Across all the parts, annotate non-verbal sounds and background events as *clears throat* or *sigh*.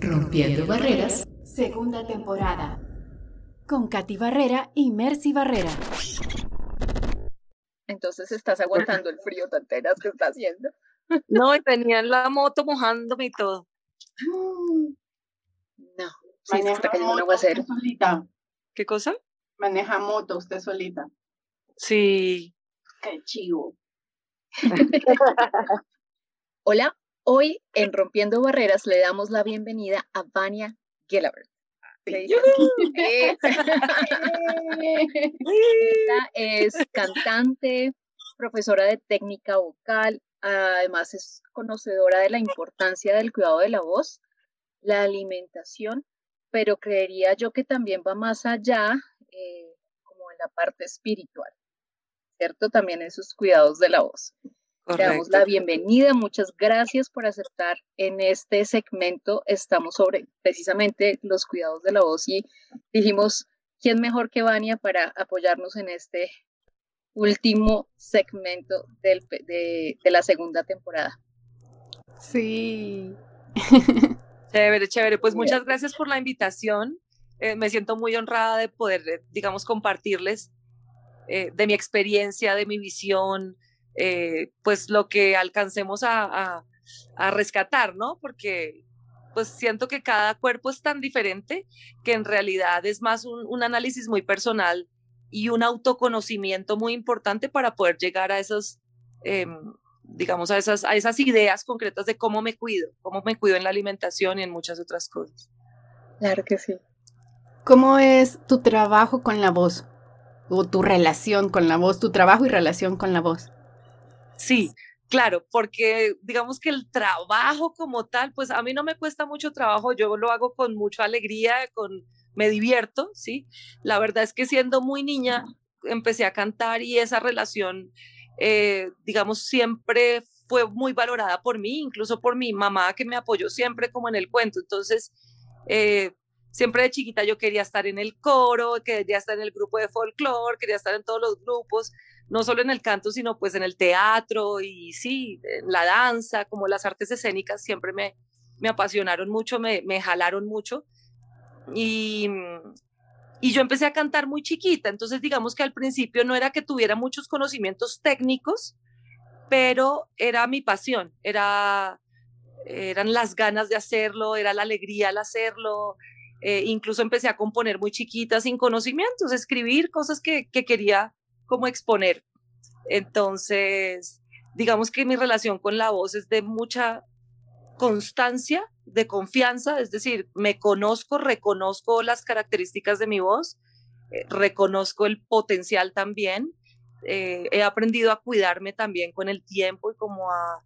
Rompiendo Barreras, segunda temporada. Con Katy Barrera y Mercy Barrera. Entonces estás aguantando el frío tan tenaz que está haciendo. *laughs* No, y tenía la moto mojándome y todo. No, sí, se está cayendo un aguacero. solita. ¿Qué cosa? Maneja moto usted solita. Sí. Qué chivo. *laughs* Hola, hoy en Rompiendo Barreras le damos la bienvenida a Vania Gelabert. *laughs* Ella es cantante, profesora de técnica vocal, además es conocedora de la importancia del cuidado de la voz, la alimentación, pero creería yo que también va más allá, eh, como en la parte espiritual, ¿cierto? También esos cuidados de la voz. Le damos la bienvenida, muchas gracias por aceptar en este segmento. Estamos sobre precisamente los cuidados de la voz y dijimos, ¿quién mejor que Vania para apoyarnos en este último segmento del, de, de la segunda temporada? Sí. *laughs* Chévere, chévere. Pues muchas gracias por la invitación. Eh, me siento muy honrada de poder, eh, digamos, compartirles eh, de mi experiencia, de mi visión, eh, pues lo que alcancemos a, a, rescatar, ¿no? Porque pues siento que cada cuerpo es tan diferente que en realidad es más un, análisis muy personal y un autoconocimiento muy importante para poder llegar a esos, eh, digamos, a esas, a esas ideas concretas de cómo me cuido, cómo me cuido en la alimentación y en muchas otras cosas. Claro que sí. ¿Cómo es tu trabajo con la voz? O tu relación con la voz, tu trabajo y relación con la voz. Sí, claro, porque digamos que el trabajo como tal, pues a mí no me cuesta mucho trabajo, yo lo hago con mucha alegría, con me divierto, ¿sí? La verdad es que siendo muy niña empecé a cantar y esa relación, eh, digamos, siempre fue muy valorada por mí, incluso por mi mamá que me apoyó siempre como en el cuento. Entonces, eh, siempre de chiquita yo quería estar en el coro, quería estar en el grupo de folclore, quería estar en todos los grupos no solo en el canto, sino pues en el teatro y sí, en la danza, como las artes escénicas siempre me, me apasionaron mucho, me, me jalaron mucho. Y, y yo empecé a cantar muy chiquita, entonces digamos que al principio no era que tuviera muchos conocimientos técnicos, pero era mi pasión, era, eran las ganas de hacerlo, era la alegría al hacerlo. Eh, incluso empecé a componer muy chiquita sin conocimientos, escribir cosas que, que quería como exponer. Entonces, digamos que mi relación con la voz es de mucha constancia, de confianza, es decir, me conozco, reconozco las características de mi voz, eh, reconozco el potencial también, eh, he aprendido a cuidarme también con el tiempo y como a,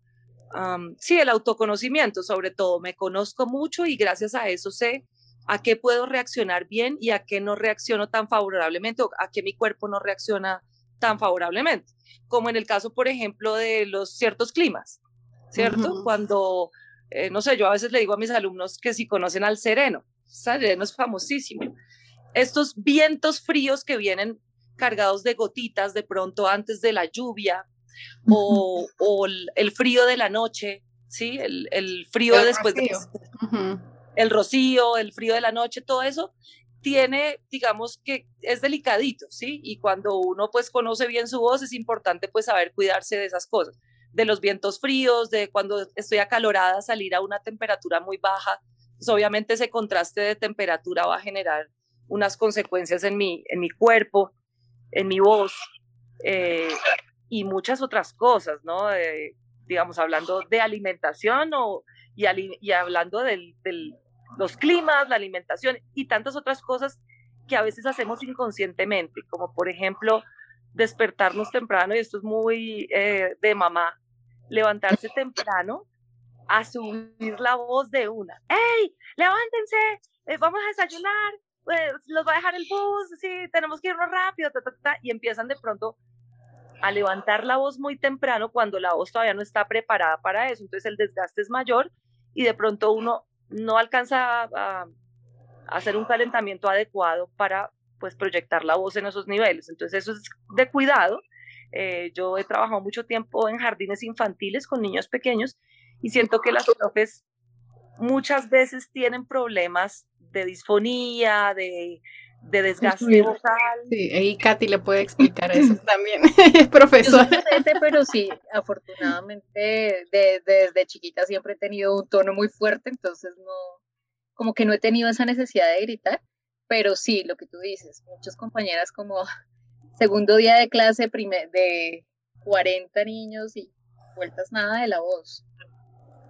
sí, el autoconocimiento sobre todo, me conozco mucho y gracias a eso sé a qué puedo reaccionar bien y a qué no reacciono tan favorablemente o a qué mi cuerpo no reacciona tan favorablemente, como en el caso, por ejemplo, de los ciertos climas, ¿cierto? Cuando, eh, no sé, yo a veces le digo a mis alumnos que si conocen al sereno, sereno es famosísimo. Estos vientos fríos que vienen cargados de gotitas de pronto antes de la lluvia o, o el, frío de la noche, ¿sí? El, el frío después de... El rocío, el frío de la noche, todo eso tiene, digamos que es delicadito, ¿sí? Y cuando uno pues conoce bien su voz, es importante pues saber cuidarse de esas cosas, de los vientos fríos, de cuando estoy acalorada, salir a una temperatura muy baja, pues obviamente ese contraste de temperatura va a generar unas consecuencias en mi, en mi cuerpo, en mi voz eh, y muchas otras cosas, ¿no? digamos, hablando de alimentación o, y, hablando del los climas, la alimentación y tantas otras cosas que a veces hacemos inconscientemente, como por ejemplo despertarnos temprano, y esto es muy eh, de mamá, levantarse temprano a subir la voz de una. ¡Hey! ¡Levántense! Eh, vamos a desayunar, pues, los va a dejar el bus, sí, tenemos que irnos rápido, y empiezan de pronto a levantar la voz muy temprano cuando la voz todavía no está preparada para eso, entonces el desgaste es mayor y de pronto uno no alcanza a, hacer un calentamiento adecuado para pues proyectar la voz en esos niveles. Entonces eso es de cuidado. Eh, yo he trabajado mucho tiempo en jardines infantiles con niños pequeños y siento que las profes muchas veces tienen problemas de disfonía, de, de desgaste vocal. Sí, ahí Katy le puede explicar eso *laughs* también, es *laughs* profesora. pero sí, afortunadamente desde chiquita siempre he tenido un tono muy fuerte, entonces no, como que no he tenido esa necesidad de gritar, pero sí, lo que tú dices, muchas compañeras como *laughs* segundo día de clase primer, de 40 niños y vueltas nada de la voz.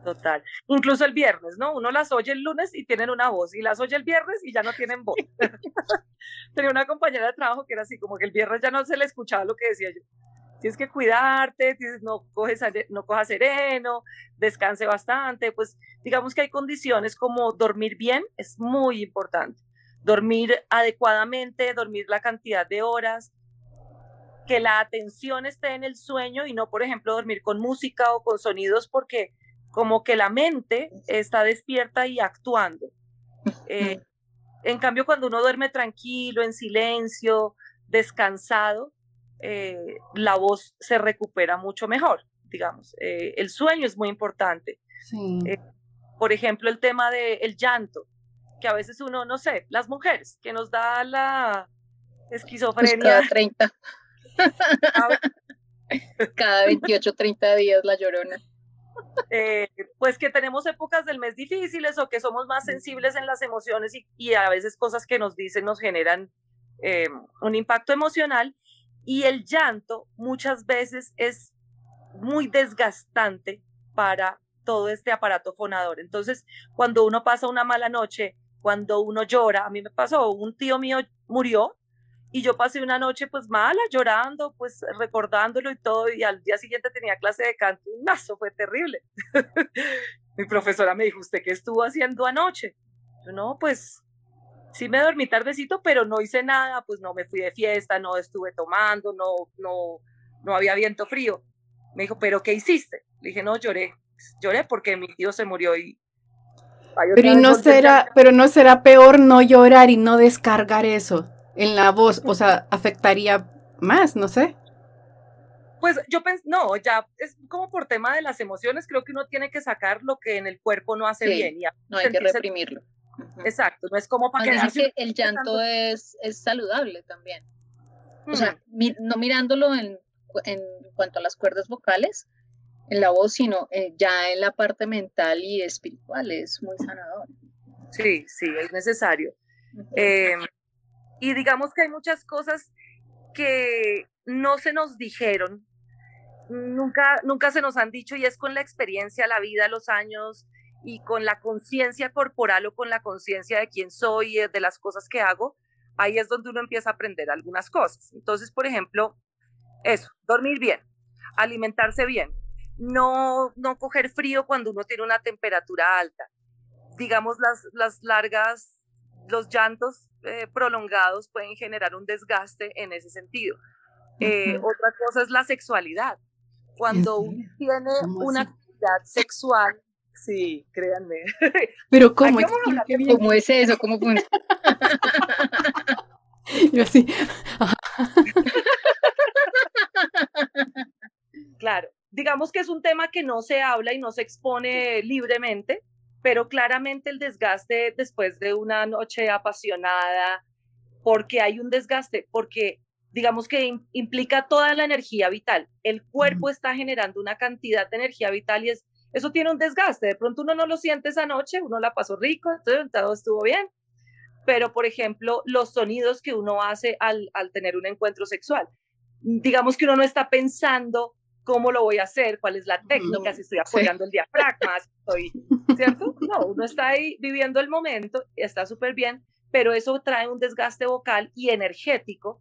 Total. Incluso el viernes, ¿no? Uno las oye el lunes y tienen una voz, y las oye el viernes y ya no tienen voz. *laughs* Tenía una compañera de trabajo que era así, como que el viernes ya no se le escuchaba lo que decía yo. Tienes que cuidarte, tienes, no, coges, no cojas sereno, descanse bastante. Pues digamos que hay condiciones como dormir bien, es muy importante. Dormir adecuadamente, dormir la cantidad de horas, que la atención esté en el sueño y no, por ejemplo, dormir con música o con sonidos porque como que la mente está despierta y actuando. Eh, en cambio, cuando uno duerme tranquilo, en silencio, descansado, eh, la voz se recupera mucho mejor, digamos. Eh, el sueño es muy importante. por ejemplo, el tema del llanto, que a veces uno, no sé, las mujeres, que nos da la esquizofrenia. cada 30. *laughs* *laughs* cada 28, 30 días la llorona. Eh, pues que tenemos épocas del mes difíciles o que somos más sensibles en las emociones y, a veces cosas que nos dicen nos generan eh, un impacto emocional y el llanto muchas veces es muy desgastante para todo este aparato fonador. Entonces, cuando uno pasa una mala noche, cuando uno llora, a mí me pasó, un tío mío murió y yo pasé una noche pues mala, llorando, pues recordándolo y todo, y al día siguiente tenía clase de canto, y eso fue terrible. *laughs* Mi profesora me dijo, ¿usted qué estuvo haciendo anoche? Yo, no, pues sí me dormí tardecito, pero no hice nada, pues no me fui de fiesta, no estuve tomando, no, no, no había viento frío. Me dijo, ¿pero qué hiciste? Le dije, no, lloré, lloré porque mi tío se murió y... Pero no será, pero no será peor no llorar y no descargar eso en la voz, o sea, afectaría más, no sé. Pues yo pensé, no, ya es como por tema de las emociones, creo que uno tiene que sacar lo que en el cuerpo no hace bien. Y no hay que reprimirlo. Exacto, no es como para que el llanto es, es saludable también. O sea, no mirándolo en, en, cuanto a las cuerdas vocales, en la voz, sino eh, ya en la parte mental y espiritual, es muy sanador. Sí, sí, es necesario. Y digamos que hay muchas cosas que no se nos dijeron, nunca, nunca se nos han dicho y es con la experiencia, la vida, los años y con la conciencia corporal o con la conciencia de quién soy, de las cosas que hago, ahí es donde uno empieza a aprender algunas cosas. Entonces, por ejemplo, eso, dormir bien, alimentarse bien, no, no coger frío cuando uno tiene una temperatura alta. Digamos, las, las largas, los llantos eh, prolongados pueden generar un desgaste en ese sentido. Eh, otra cosa es la sexualidad. Cuando uno tiene una actividad sexual, sí, créanme. *laughs* Pero ¿cómo? ¿Cómo es eso? ¿Cómo funciona? *laughs* Yo así. claro, digamos que es un tema que no se habla y no se expone libremente, pero claramente el desgaste después de una noche apasionada, porque hay un desgaste, porque digamos que implica toda la energía vital. El cuerpo está generando una cantidad de energía vital y es, eso tiene un desgaste. De pronto uno no lo siente esa noche, uno la pasó rico, todo estuvo bien. Pero, por ejemplo, los sonidos que uno hace al, al tener un encuentro sexual. Digamos que uno no está pensando cómo lo voy a hacer, cuál es la técnica, si estoy apoyando el diafragma, si estoy, ¿cierto? *laughs* No, uno está ahí viviendo el momento, está súper bien, pero eso trae un desgaste vocal y energético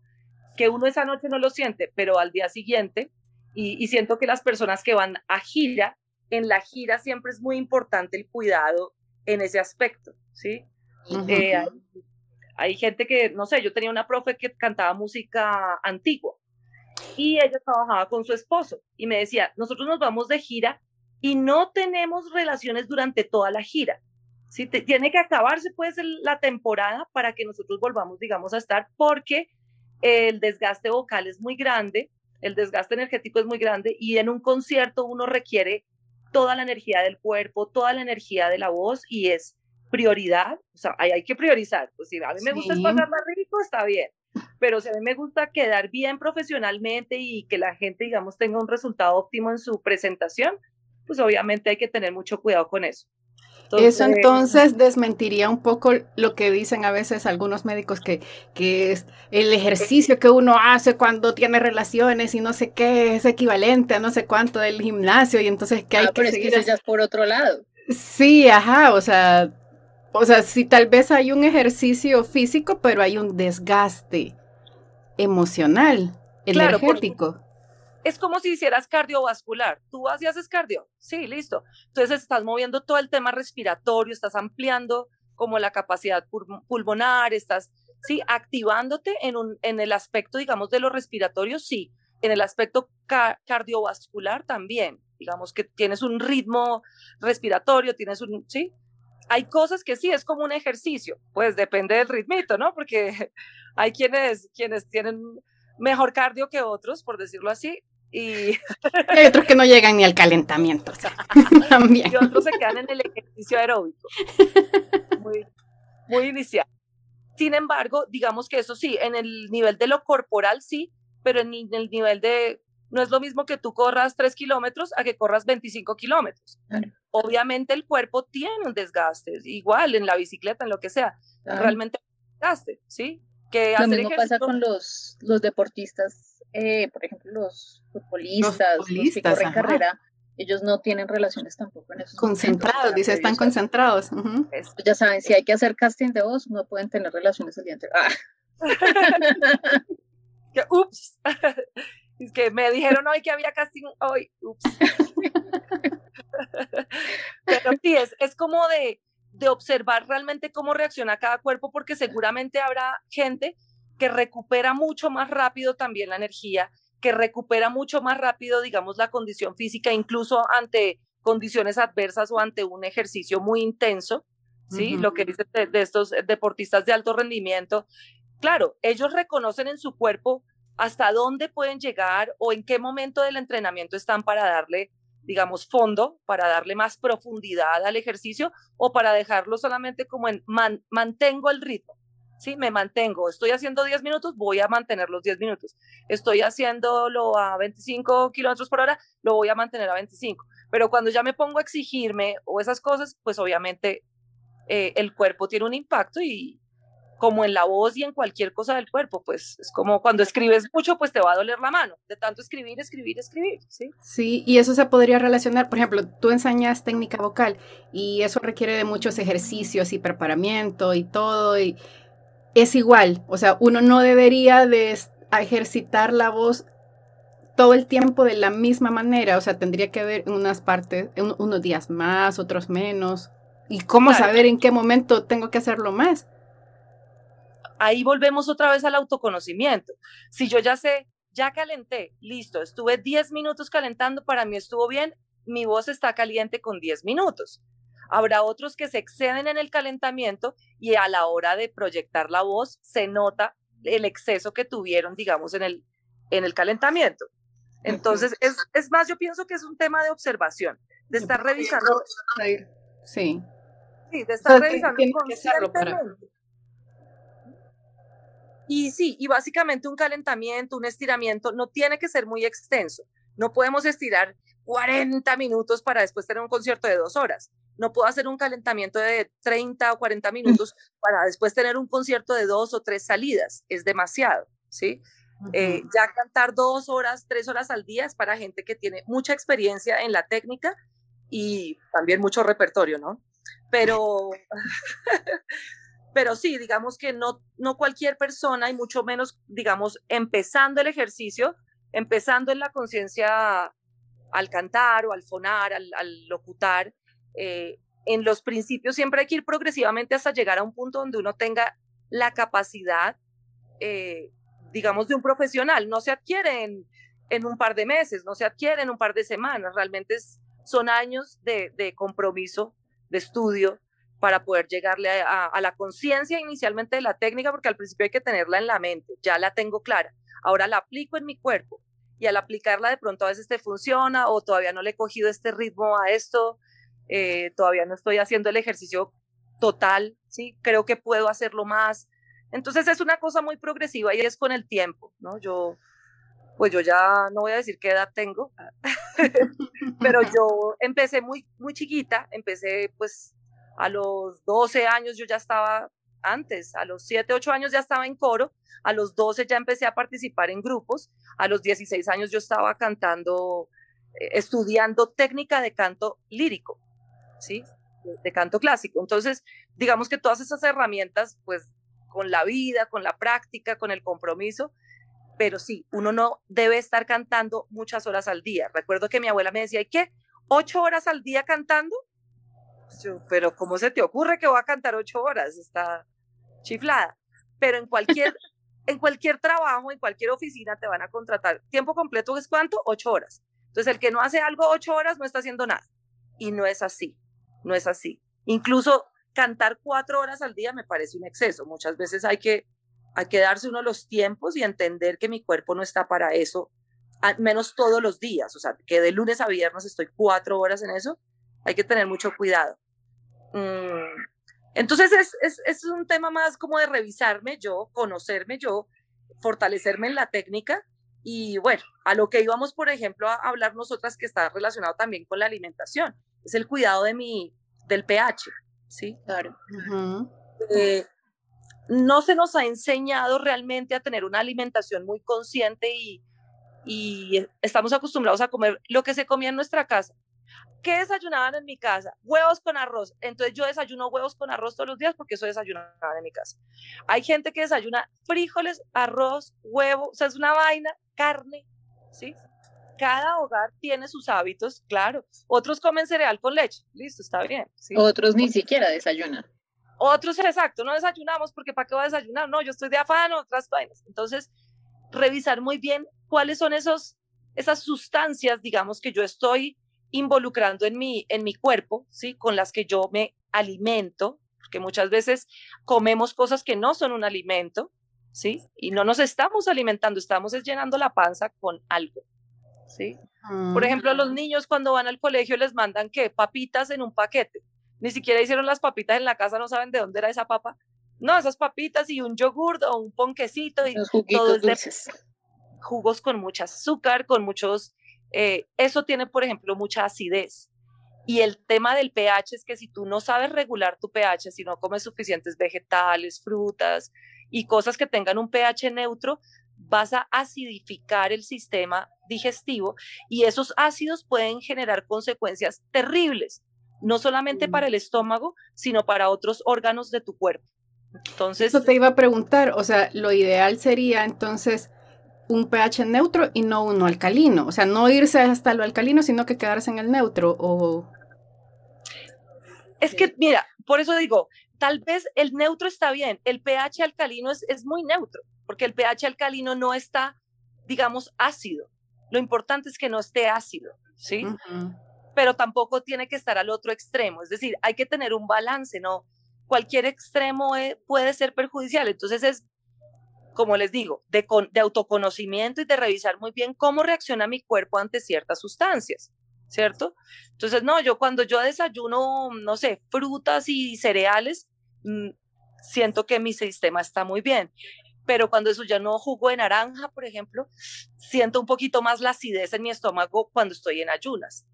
que uno esa noche no lo siente, pero al día siguiente, y, siento que las personas que van a gira, en la gira siempre es muy importante el cuidado en ese aspecto, ¿sí? Eh, hay, hay gente que, no sé, yo tenía una profe que cantaba música antigua, y ella trabajaba con su esposo y me decía, nosotros nos vamos de gira y no tenemos relaciones durante toda la gira. Si te, tiene que acabarse pues la temporada para que nosotros volvamos, digamos, a estar porque el desgaste vocal es muy grande, el desgaste energético es muy grande y en un concierto uno requiere toda la energía del cuerpo, toda la energía de la voz y es prioridad, o sea, hay, hay que priorizar. Pues si a mí me gusta pasar más rico, está bien, pero si a mí me gusta quedar bien profesionalmente y que la gente, digamos, tenga un resultado óptimo en su presentación, pues obviamente hay que tener mucho cuidado con eso. Eso entonces desmentiría un poco lo que dicen a veces algunos médicos que, que es el ejercicio que uno hace cuando tiene relaciones y no sé qué es equivalente a no sé cuánto del gimnasio y entonces que hay ah, que seguir. Es por otro lado. Sí, ajá, o sea, o sea, si tal vez hay un ejercicio físico, pero hay un desgaste emocional, energético es como si hicieras cardiovascular. Tú vas y haces cardio. Sí, listo. Entonces estás moviendo todo el tema respiratorio, estás ampliando como la capacidad pulmonar, estás, sí, activándote en, un, en el aspecto, digamos, de lo respiratorio, sí. En el aspecto cardiovascular también. Digamos que tienes un ritmo respiratorio, tienes un, sí. Hay cosas que sí, es como un ejercicio. Pues depende del ritmito, ¿no? Porque *laughs* hay quienes, quienes tienen mejor cardio que otros, por decirlo así, y... *laughs* hay otros que no llegan ni al calentamiento. *laughs* Y otros se quedan en el ejercicio aeróbico. Muy, muy inicial. Sin embargo, digamos que eso sí, en el nivel de lo corporal sí, pero en el nivel de, no es lo mismo que tú corras 3 kilómetros a que corras 25 kilómetros. Obviamente el cuerpo tiene un desgaste, igual en la bicicleta, en lo que sea, realmente un desgaste, ¿sí? Que lo mismo pasa con los, los deportistas eh, por ejemplo, los futbolistas, los, que corren carrera, ellos no tienen relaciones tampoco en esos Concentrados, dice, están concentrados. Ya saben, si hay que hacer casting de voz, no pueden tener relaciones el día entero. Ah. *laughs* ups. *laughs* Es que me dijeron hoy que había casting hoy. Ups. *laughs* Pero sí, es, es como de, de observar realmente cómo reacciona cada cuerpo, porque seguramente habrá gente que recupera mucho más rápido también la energía, que recupera mucho más rápido, digamos, la condición física, incluso ante condiciones adversas o ante un ejercicio muy intenso, ¿sí? Lo que dicen de, estos deportistas de alto rendimiento. Claro, ellos reconocen en su cuerpo hasta dónde pueden llegar o en qué momento del entrenamiento están para darle, digamos, fondo, para darle más profundidad al ejercicio o para dejarlo solamente como en mantengo el ritmo. ¿sí? Me mantengo. Estoy haciendo 10 minutos, voy a mantener los 10 minutos. Estoy haciéndolo a 25 kilómetros por hora, lo voy a mantener a 25. Pero cuando ya me pongo a exigirme o esas cosas, pues obviamente eh, el cuerpo tiene un impacto y como en la voz y en cualquier cosa del cuerpo, pues es como cuando escribes mucho, pues te va a doler la mano, de tanto escribir, escribir, escribir, ¿sí? Sí, y eso se podría relacionar, por ejemplo, tú enseñas técnica vocal y eso requiere de muchos ejercicios y preparamiento y todo, y es igual, o sea, uno no debería de ejercitar la voz todo el tiempo de la misma manera, o sea, tendría que haber unas partes, unos días más, otros menos. ¿Y cómo saber en qué momento tengo que hacerlo más? Ahí volvemos otra vez al autoconocimiento. Si yo ya sé, ya calenté, listo, estuve 10 minutos calentando, para mí estuvo bien, mi voz está caliente con 10 minutos. Habrá otros que se exceden en el calentamiento y a la hora de proyectar la voz se nota el exceso que tuvieron, digamos, en el, en el calentamiento. Entonces, es, es más, yo pienso que es un tema de observación, de estar revisando. Sí. Sí, de estar revisando constantemente. Y sí, y básicamente un calentamiento, un estiramiento no tiene que ser muy extenso. No podemos estirar 40 minutos para después tener un concierto de dos horas. No puedo hacer un calentamiento de 30 o 40 minutos para después tener un concierto de dos o tres salidas. Es demasiado, ¿sí? Eh, ya cantar dos horas, tres horas al día es para gente que tiene mucha experiencia en la técnica y también mucho repertorio, ¿no? Pero, *laughs* *laughs* pero sí, digamos que no, no cualquier persona y mucho menos, digamos, empezando el ejercicio, empezando en la conciencia al cantar o al fonar, al, locutar, eh, en los principios siempre hay que ir progresivamente hasta llegar a un punto donde uno tenga la capacidad, eh, digamos, de un profesional. No se adquiere en, un par de meses, no se adquiere en un par de semanas, realmente son años de, compromiso, de estudio, para poder llegarle a, la conciencia inicialmente de la técnica, porque al principio hay que tenerla en la mente, ya la tengo clara, ahora la aplico en mi cuerpo, y al aplicarla de pronto a veces te funciona o todavía no le he cogido este ritmo a esto, eh, todavía no estoy haciendo el ejercicio total, ¿sí? Creo que puedo hacerlo más. Entonces es una cosa muy progresiva y es con el tiempo, ¿no? Yo, pues yo ya no voy a decir qué edad tengo, *laughs* pero yo empecé muy, muy chiquita, empecé pues a los 12 años yo ya estaba antes, a los 7, 8 años ya estaba en coro, a los 12 ya empecé a participar en grupos, a los 16 años yo estaba cantando, eh, estudiando técnica de canto lírico, ¿sí? De canto clásico. Entonces, digamos que todas esas herramientas, pues con la vida, con la práctica, con el compromiso, pero sí, uno no debe estar cantando muchas horas al día. Recuerdo que mi abuela me decía, ¿y qué? ¿Ocho horas al día cantando? Pero ¿cómo se te ocurre que voy a cantar ocho horas? Está chiflada. Pero en cualquier, *laughs* en cualquier trabajo, en cualquier oficina te van a contratar. ¿Tiempo completo es cuánto? Ocho horas. Entonces, el que no hace algo ocho horas no está haciendo nada. Y no es así, no es así. Incluso cantar cuatro horas al día me parece un exceso. Muchas veces hay que, hay que darse uno los tiempos y entender que mi cuerpo no está para eso, al menos todos los días. O sea, que de lunes a viernes estoy cuatro horas en eso, hay que tener mucho cuidado. Mm, entonces es, es, es, un tema más como de revisarme yo, conocerme yo, fortalecerme en la técnica y bueno, a lo que íbamos, por ejemplo, a hablar nosotras que está relacionado también con la alimentación, es el cuidado de mi, del pH, ¿sí? Claro. Eh, no se nos ha enseñado realmente a tener una alimentación muy consciente y, y estamos acostumbrados a comer lo que se comía en nuestra casa. ¿Qué desayunaban en mi casa? Huevos con arroz. Entonces yo desayuno huevos con arroz todos los días porque eso desayunaba en mi casa. Hay gente que desayuna frijoles, arroz, huevo, o sea, es una vaina, carne, ¿sí? Cada hogar tiene sus hábitos, claro. Otros comen cereal con leche, listo, está bien. ¿sí? Otros ni siquiera desayunan. Otros, exacto, no desayunamos porque ¿para qué va a desayunar? No, yo estoy de afán, otras vainas. Entonces, revisar muy bien cuáles son esos, esas sustancias, digamos, que yo estoy involucrando en mi, en mi cuerpo, ¿sí? Con las que yo me alimento, porque muchas veces comemos cosas que no son un alimento, ¿sí? Y no nos estamos alimentando, estamos llenando la panza con algo, ¿sí? Por ejemplo, los mm. niños cuando van al colegio les mandan, ¿qué? Papitas en un paquete. Ni siquiera hicieron las papitas en la casa, no saben de dónde era esa papa. No, esas papitas y un yogur o un ponquecito y todo jugos con mucho azúcar, con muchos eh, eso tiene, por ejemplo, mucha acidez. Y el tema del pH es que si tú no sabes regular tu pH, si no comes suficientes vegetales, frutas y cosas que tengan un pH neutro, vas a acidificar el sistema digestivo y esos ácidos pueden generar consecuencias terribles, no solamente para el estómago, sino para otros órganos de tu cuerpo. Entonces, eso te iba a preguntar, o sea, lo ideal sería entonces un pH neutro y no uno alcalino. O sea, no irse hasta lo alcalino, sino que quedarse en el neutro. O... Es que, mira, por eso digo, tal vez el neutro está bien, el pH alcalino es, es muy neutro, porque el pH alcalino no está, digamos, ácido. Lo importante es que no esté ácido, ¿sí? Pero tampoco tiene que estar al otro extremo. Es decir, hay que tener un balance, ¿no? Cualquier extremo eh, puede ser perjudicial. Entonces es como les digo, de, de autoconocimiento y de revisar muy bien cómo reacciona mi cuerpo ante ciertas sustancias, ¿cierto? Entonces, no, yo cuando yo desayuno, no sé, frutas y cereales, mm, siento que mi sistema está muy bien. Pero cuando eso ya no jugo de naranja, por ejemplo, siento un poquito más la acidez en mi estómago cuando estoy en ayunas.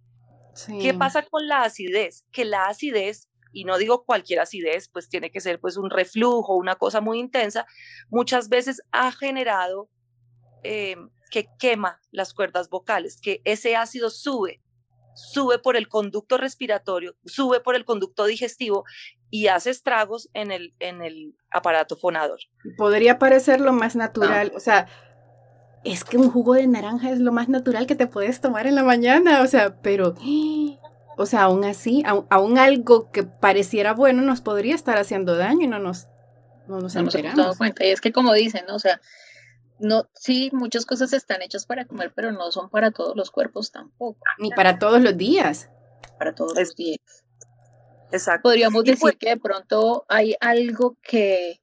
¿Qué pasa con la acidez? Que la acidez y no digo cualquier acidez, pues tiene que ser pues un reflujo, una cosa muy intensa, muchas veces ha generado eh, que quema las cuerdas vocales, que ese ácido sube, sube por el conducto respiratorio, sube por el conducto digestivo y hace estragos en el, en el aparato fonador. Podría parecer lo más natural, o sea, es que un jugo de naranja es lo más natural que te puedes tomar en la mañana, o sea, pero o sea, aún así, aún, algo que pareciera bueno nos podría estar haciendo daño y no nos, no nos hemos dado cuenta. Y es que como dicen, ¿no? o sea, no, sí, muchas cosas están hechas para comer, pero no son para todos los cuerpos tampoco. Ni para todos los días. Para todos los días. Exacto. Podríamos decir pues que de pronto hay algo que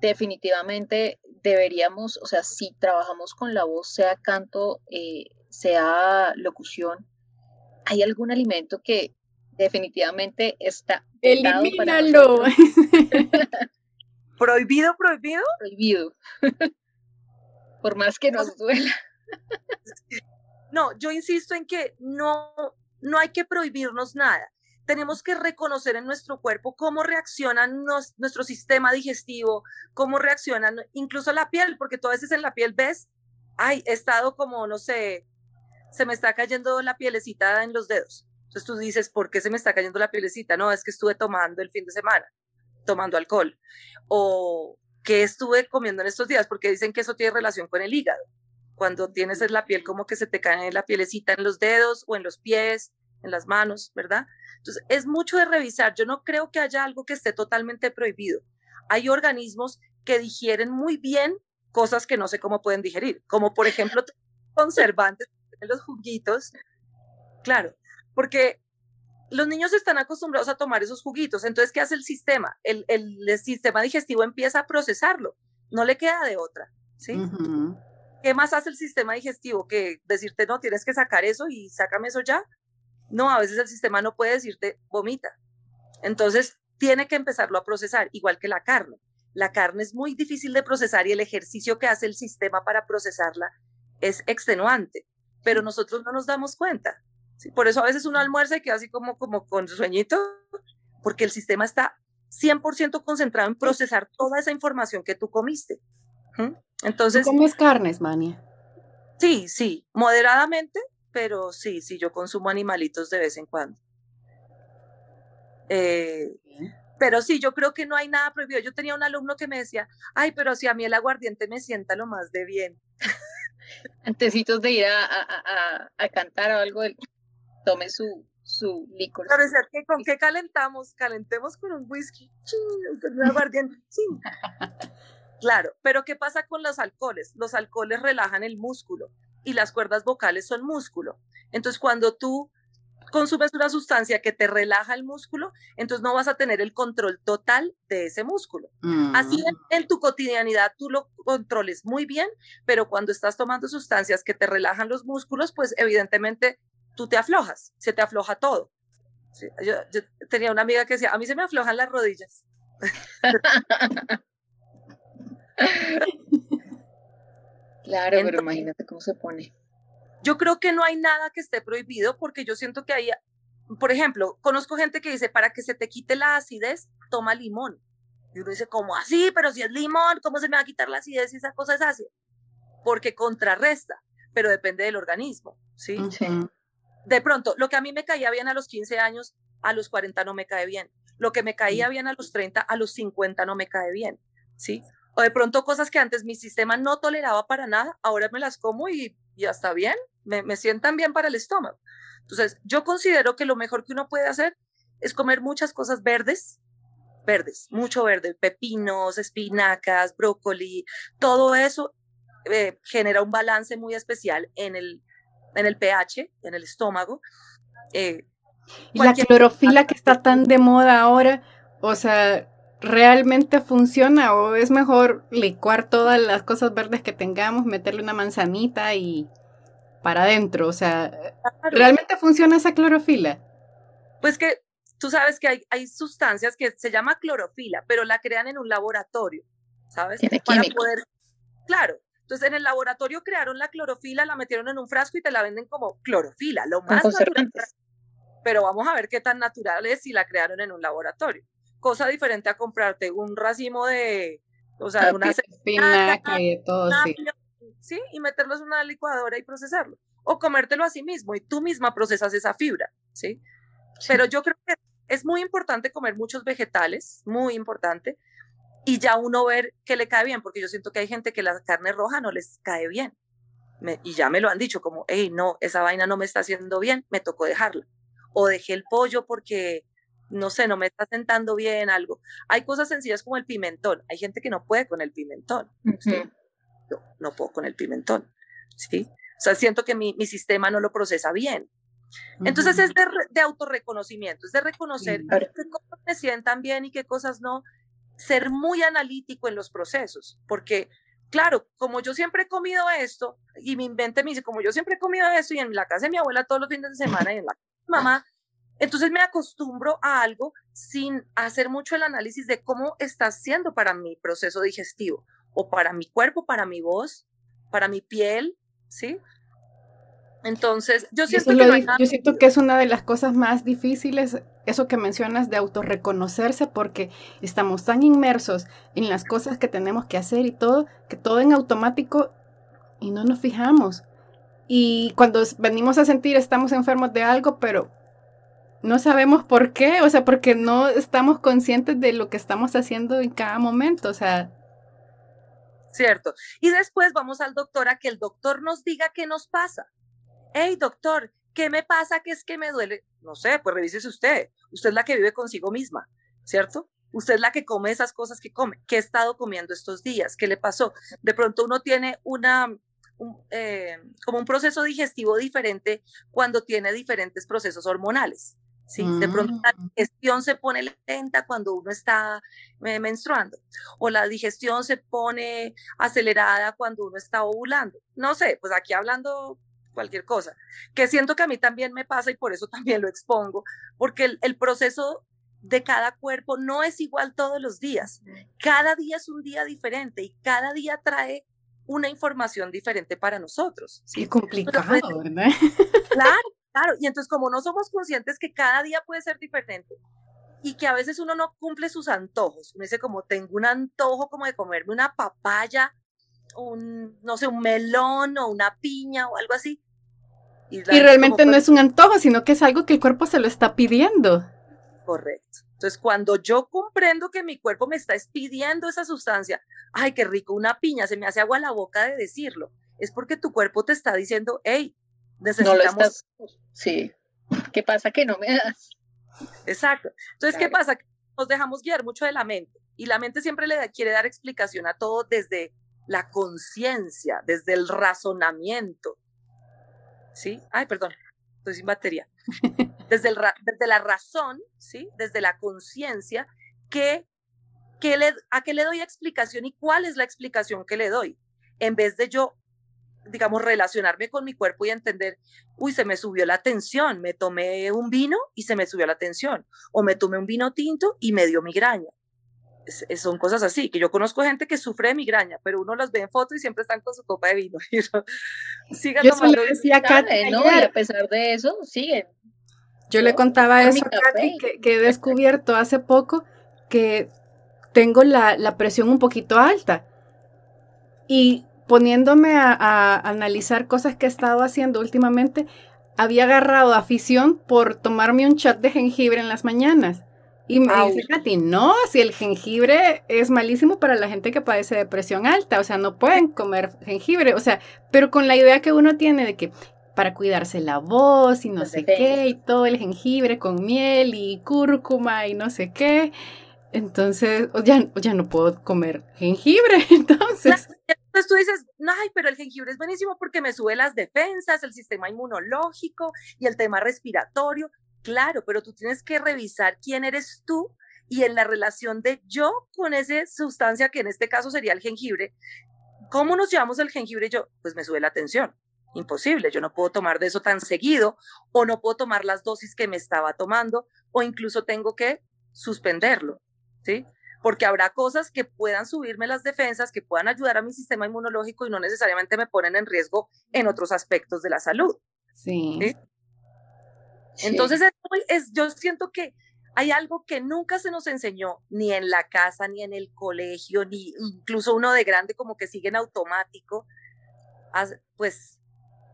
definitivamente deberíamos, o sea, si trabajamos con la voz, sea canto, eh, sea locución, ¿hay algún alimento que definitivamente está Elimínalo. *laughs* ¿Prohibido, prohibido? Prohibido. *laughs* Por más que nos duela. *laughs* No, yo insisto en que no, no hay que prohibirnos nada. Tenemos que reconocer en nuestro cuerpo cómo reacciona nuestro sistema digestivo, cómo reacciona incluso la piel, porque tú a veces en la piel ves, ay, he estado como, no sé, se me está cayendo la pielecita en los dedos. Entonces tú dices, ¿por qué se me está cayendo la pielecita? No, es que estuve tomando el fin de semana, tomando alcohol. O que estuve comiendo en estos días, porque dicen que eso tiene relación con el hígado cuando tienes la piel como que se te cae la pielecita en los dedos o en los pies, en las manos, ¿verdad? Entonces, es mucho de revisar. Yo no creo que haya algo que esté totalmente prohibido. Hay organismos que digieren muy bien cosas que no sé cómo pueden digerir, como por ejemplo *laughs* conservantes los juguitos. Claro, porque los niños están acostumbrados a tomar esos juguitos. Entonces, ¿qué hace el sistema? El, el, sistema digestivo empieza a procesarlo. No le queda de otra, ¿sí? ¿Qué más hace el sistema digestivo que decirte, no, tienes que sacar eso y sácame eso ya? No, a veces el sistema no puede decirte, vomita. Entonces, tiene que empezarlo a procesar, igual que la carne. La carne es muy difícil de procesar y el ejercicio que hace el sistema para procesarla es extenuante, pero nosotros no nos damos cuenta. ¿sí? Por eso a veces uno almuerza y queda así como, como con sueñito, porque el sistema está 100% concentrado en procesar toda esa información que tú comiste. Entonces. ¿Tú comes carnes, Mania? Sí, sí, moderadamente, pero sí, sí, yo consumo animalitos de vez en cuando. Eh, pero sí, yo creo que no hay nada prohibido. Yo tenía un alumno que me decía, ay, pero si a mí el aguardiente me sienta lo más de bien. Antecitos de ir a, cantar o algo, tome su, su licor. Pero ¿con qué calentamos? Calentemos con un whisky, con un aguardiente. Sí. Claro, pero ¿qué pasa con los alcoholes? Los alcoholes relajan el músculo y las cuerdas vocales son músculo. Entonces, cuando tú consumes una sustancia que te relaja el músculo, entonces no vas a tener el control total de ese músculo. Así en, mm. en, tu cotidianidad tú lo controles muy bien, pero cuando estás tomando sustancias que te relajan los músculos, pues evidentemente tú te aflojas, se te afloja todo. yo, yo tenía una amiga que decía, a mí se me aflojan las rodillas. *laughs* *laughs* Claro, pero imagínate cómo se pone. Yo creo que no hay nada que esté prohibido porque yo siento que hay, por ejemplo, conozco gente que dice, para que se te quite la acidez, toma limón. Y uno dice, ¿cómo así? Pero si es limón, ¿cómo se me va a quitar la acidez si esa cosa es ácida? Porque contrarresta, pero depende del organismo, ¿sí? De pronto, lo que a mí me caía bien a los 15 años, a los 40 no me cae bien. Lo que me caía bien a los 30, a los 50 no me cae bien, ¿sí? O de pronto cosas que antes mi sistema no toleraba para nada, ahora me las como y ya está bien, me, me sientan bien para el estómago. Entonces, yo considero que lo mejor que uno puede hacer es comer muchas cosas verdes, verdes, mucho verde, pepinos, espinacas, brócoli, todo eso eh, genera un balance muy especial en el, en el pH, en el estómago. Eh, y la clorofila que está tan de moda ahora, o sea, realmente funciona o es mejor licuar todas las cosas verdes que tengamos, meterle una manzanita y para adentro, o sea, ¿realmente funciona esa clorofila? Pues que tú sabes que hay, hay sustancias que se llama clorofila, pero la crean en un laboratorio, ¿sabes? Para poder, claro, entonces en el laboratorio crearon la clorofila, la metieron en un frasco y te la venden como clorofila, lo más natural. Pero vamos a ver qué tan natural es si la crearon en un laboratorio cosa diferente a comprarte un racimo de, o sea, una espinaca y todo, sí. sí, y meterlos en una licuadora y procesarlo. O comértelo a sí mismo y tú misma procesas esa fibra, ¿sí? Pero yo creo que es muy importante comer muchos vegetales, muy importante, y ya uno ver que le cae bien, porque yo siento que hay gente que la carne roja no les cae bien. y ya me lo han dicho, como, hey, no, esa vaina no me está haciendo bien, me tocó dejarla. O dejé el pollo porque no sé, no me está sentando bien algo. Hay cosas sencillas como el pimentón. Hay gente que no puede con el pimentón. no puedo con el pimentón. ¿sí? O sea, siento que mi, sistema no lo procesa bien. Entonces es de, de, autorreconocimiento, es de reconocer qué cosas me sientan bien y qué cosas no. Ser muy analítico en los procesos, porque claro, como yo siempre he comido esto, y mi mente me dice, como yo siempre he comido esto, y en la casa de mi abuela todos los fines de semana, y en la casa de mi mamá, entonces me acostumbro a algo sin hacer mucho el análisis de cómo está haciendo para mi proceso digestivo, o para mi cuerpo, para mi voz, para mi piel, ¿sí? Entonces, yo siento, que yo siento que es una de las cosas más difíciles, eso que mencionas de autorreconocerse, porque estamos tan inmersos en las cosas que tenemos que hacer y todo, que todo en automático y no nos fijamos. Y cuando venimos a sentir estamos enfermos de algo, pero no sabemos por qué, o sea, porque no estamos conscientes de lo que estamos haciendo en cada momento, o sea. Cierto. Y después vamos al doctor a que el doctor nos diga qué nos pasa hey doctor, ¿qué me pasa? ¿Qué es que me duele? No sé, pues revísese usted. Usted es la que vive consigo misma, ¿cierto? Usted es la que come esas cosas que come. ¿Qué ha estado comiendo estos días? ¿Qué le pasó? De pronto uno tiene una, eh, como un proceso digestivo diferente cuando tiene diferentes procesos hormonales. ¿Sí? De pronto la mm. digestión se pone lenta cuando uno está eh, menstruando o la digestión se pone acelerada cuando uno está ovulando. No sé, pues aquí hablando cualquier cosa, que siento que a mí también me pasa y por eso *laughs* también lo expongo, porque el, proceso de cada cuerpo no es igual todos los días. Cada día es un día diferente y cada día trae una información diferente para nosotros. Sí, complicado, ¿verdad? Claro, claro. Y entonces como no somos conscientes que cada día puede ser diferente y que a veces uno no cumple sus antojos, me dice como tengo un antojo como de comerme una papaya un, no sé, un melón o una piña o algo así. Y, realmente no es un antojo, sino que es algo que el cuerpo se lo está pidiendo. Correcto. Entonces, cuando yo comprendo que mi cuerpo me está pidiendo esa sustancia, ay, qué rico, una piña, se me hace agua la boca de decirlo, es porque tu cuerpo te está diciendo, hey, necesitamos... Sí. ¿Qué pasa que no me das? Exacto. Entonces, ¿qué pasa? Nos dejamos guiar mucho de la mente y la mente siempre le quiere dar explicación a todo desde la conciencia, desde el razonamiento. ¿Sí? Ay, perdón, estoy sin batería. *laughs* Desde, el, desde la razón, ¿sí? Desde la conciencia, que, que le, ¿a qué le doy explicación y cuál es la explicación que le doy? En vez de yo, digamos, relacionarme con mi cuerpo y entender, uy, se me subió la tensión, me tomé un vino y se me subió la tensión, o me tomé un vino tinto y me dio migraña son cosas así, que yo conozco gente que sufre de migraña, pero uno los ve en fotos y siempre están con su copa de vino. *laughs* sigan yo tomando. decía ¿no? Y a pesar de eso, siguen. Yo le contaba eso a Katy, que, he descubierto hace poco que tengo la, la presión un poquito alta. Y poniéndome a, a, analizar cosas que he estado haciendo últimamente, había agarrado afición por tomarme un chat de jengibre en las mañanas. Y me dice Katy, no, si el jengibre es malísimo para la gente que padece depresión alta, o sea, no pueden comer jengibre, o sea, pero con la idea que uno tiene de que para cuidarse la voz y no sé qué, y todo el jengibre con miel y cúrcuma y no sé qué, entonces ya, ya no puedo comer jengibre, *laughs* entonces... Entonces tú dices, ay, pero el jengibre es buenísimo porque me sube las defensas, el sistema inmunológico y el tema respiratorio. Claro, pero tú tienes que revisar quién eres tú y en la relación de yo con esa sustancia que en este caso sería el jengibre, ¿cómo nos llevamos el jengibre? Yo, pues me sube la tensión. Imposible, yo no puedo tomar de eso tan seguido o no puedo tomar las dosis que me estaba tomando o incluso tengo que suspenderlo, ¿sí? Porque habrá cosas que puedan subirme las defensas, que puedan ayudar a mi sistema inmunológico y no necesariamente me ponen en riesgo en otros aspectos de la salud. ¿sí? Entonces, es, yo siento que hay algo que nunca se nos enseñó, ni en la casa, ni en el colegio, ni incluso uno de grande como que sigue en automático, pues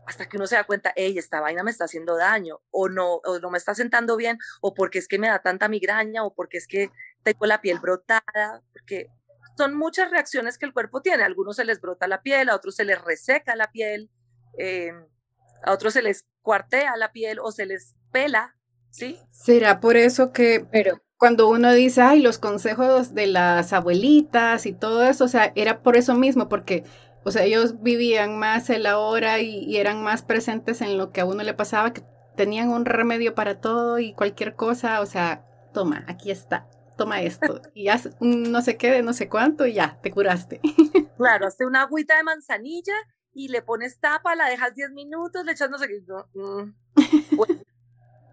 hasta que uno se da cuenta, hey, esta vaina me está haciendo daño, o no, o no me está sentando bien, o porque es que me da tanta migraña, o porque es que tengo la piel brotada, porque son muchas reacciones que el cuerpo tiene. A algunos se les brota la piel, a otros se les reseca la piel, eh, a otros se les cuartea la piel o se les pela, ¿sí? Será por eso que Pero, cuando uno dice, ay, los consejos de las abuelitas y todo eso, o sea, era por eso mismo, porque, o sea, ellos vivían más el ahora y, y eran más presentes en lo que a uno le pasaba, que tenían un remedio para todo y cualquier cosa, o sea, toma, aquí está, toma esto, y ya no sé qué de no sé cuánto y ya, te curaste. *laughs* Claro, hazte una agüita de manzanilla y le pones tapa, la dejas 10 minutos, le echas no sé qué. mm,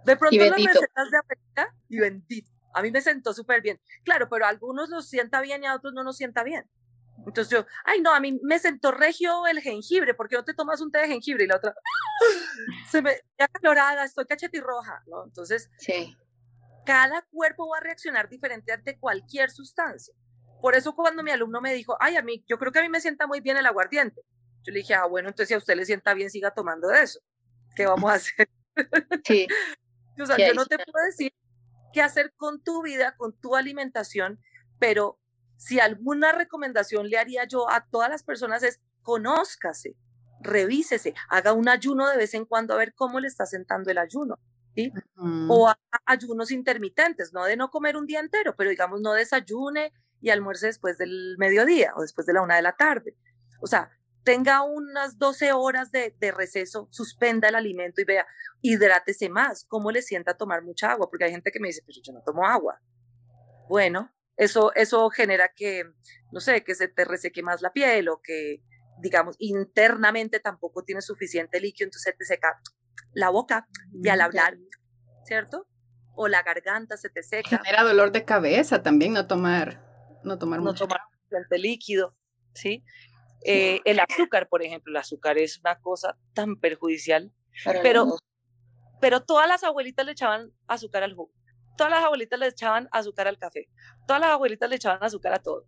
de *laughs* pronto las recetas de América y bendito. A mí me sentó súper bien. Claro, pero a algunos los sienta bien y a otros no nos sienta bien. Entonces yo, ay no, a mí me sentó regio el jengibre, ¿por qué no te tomas un té de jengibre? Y la otra, *laughs* se me ya calorada, estoy cachetirroja, ¿no? Entonces, sí. Cada cuerpo va a reaccionar diferente ante cualquier sustancia. Por eso cuando mi alumno me dijo, ay, a mí, yo creo que a mí me sienta muy bien el aguardiente. Yo le dije, ah, bueno, entonces si a usted le sienta bien, siga tomando de eso. ¿Qué vamos a hacer? Sí. *laughs* o sea, yo no te puedo decir qué hacer con tu vida, con tu alimentación, pero si alguna recomendación le haría yo a todas las personas es conózcase, revísese, haga un ayuno de vez en cuando a ver cómo le está sentando el ayuno. ¿Sí? O ayunos intermitentes, no de no comer un día entero, pero digamos no desayune y almuerce después del mediodía o después de la una de la tarde. O sea, tenga unas 12 horas de, de, receso, suspenda el alimento y vea, hidrátese más, cómo le sienta tomar mucha agua, porque hay gente que me dice, pero yo no tomo agua. Bueno, eso, eso genera que, no sé, que se te reseque más la piel o que, digamos, internamente tampoco tienes suficiente líquido, entonces te seca la boca y al hablar, ¿cierto? O la garganta se te seca. Genera dolor de cabeza también no tomar, no tomar no mucho. tomar suficiente líquido, ¿sí? Eh, el azúcar, por ejemplo, el azúcar es una cosa tan perjudicial, Para pero, los- pero todas las abuelitas le echaban azúcar al jugo, todas las abuelitas le echaban azúcar al café, todas las abuelitas le echaban azúcar a todo.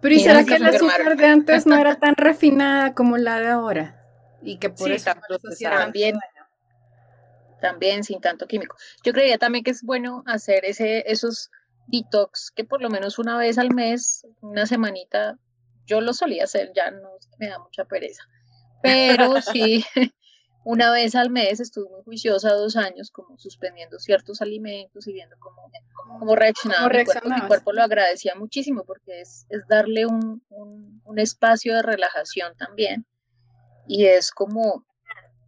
Pero ¿y será que el azúcar de antes no era *laughs* tan refinada como la de ahora? Y que por Sí, eso También. También sin tanto químico. Yo creía también que es bueno hacer ese, esos detox que por lo menos una vez al mes, una semanita, yo lo solía hacer, ya no me da mucha pereza. Pero *laughs* sí, *laughs* una vez al mes estuve muy juiciosa dos años, como suspendiendo ciertos alimentos y viendo cómo, cómo reaccionaba ¿Cómo mi cuerpo. Mi cuerpo lo agradecía muchísimo porque es, es darle un, un, un espacio de relajación también. Y es como,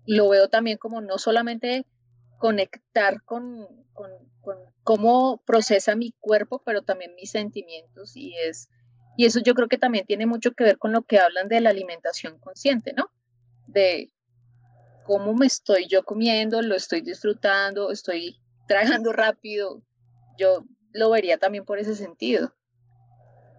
lo veo también como no solamente conectar con, con, cómo procesa mi cuerpo, pero también mis sentimientos y es y eso yo creo que también tiene mucho que ver con lo que hablan de la alimentación consciente, ¿no? De cómo me estoy yo comiendo, lo estoy disfrutando, estoy tragando rápido. Yo lo vería también por ese sentido.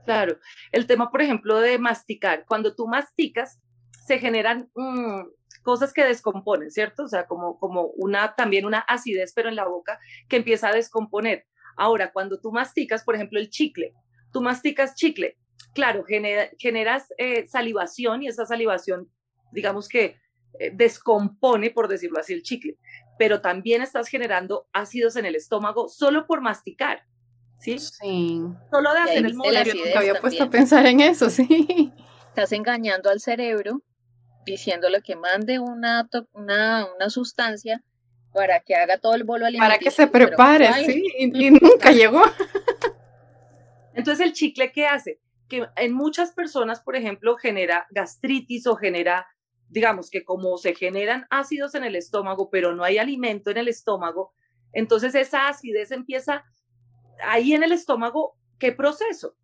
Claro, el tema, por ejemplo, de masticar. Cuando tú masticas, se generan mm, cosas que descomponen, ¿cierto? O sea, como, como una, también una acidez, pero en la boca, que empieza a descomponer. Ahora, cuando tú masticas, por ejemplo, el chicle, tú masticas chicle, claro, genera- generas eh, salivación y esa salivación, digamos que eh, descompone, por decirlo así, el chicle, pero también estás generando ácidos en el estómago solo por masticar, ¿sí? Sí. Solo de hacer el la movimiento. Yo acidez nunca había puesto a también. pensar en eso, *laughs* sí. Estás engañando al cerebro diciéndole que mande una, to- una, una sustancia para que haga todo el bolo Para que alimenticio. se prepare, sí. Y, *laughs* y nunca llegó. *laughs* Entonces, el chicle, ¿qué hace? Que en muchas personas, por ejemplo, genera gastritis o genera, digamos que como se generan ácidos en el estómago, pero no hay alimento en el estómago, entonces esa acidez empieza ahí en el estómago, ¿qué proceso?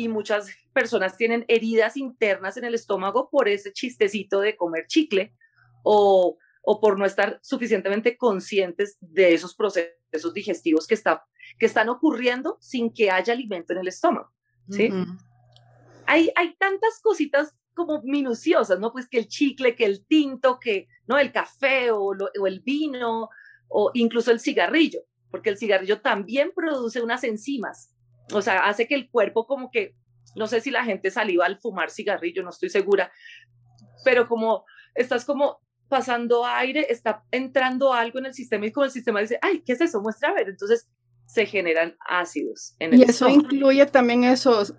Y muchas personas tienen heridas internas en el estómago por ese chistecito de comer chicle o, o por no estar suficientemente conscientes de esos procesos digestivos que, está, que están ocurriendo sin que haya alimento en el estómago. ¿sí? Hay, hay tantas cositas como minuciosas, ¿no? Pues que el chicle, que el tinto, que, ¿no? El café o, lo- o el vino o incluso el cigarrillo, porque el cigarrillo también produce unas enzimas, o sea, hace que el cuerpo como que, no sé si la gente saliva al fumar cigarrillo, no estoy segura, pero como estás como pasando aire, está entrando algo en el sistema y como el sistema dice, ay, ¿qué es eso? Muestra a ver, entonces se generan ácidos en el Y eso estómago. incluye también esos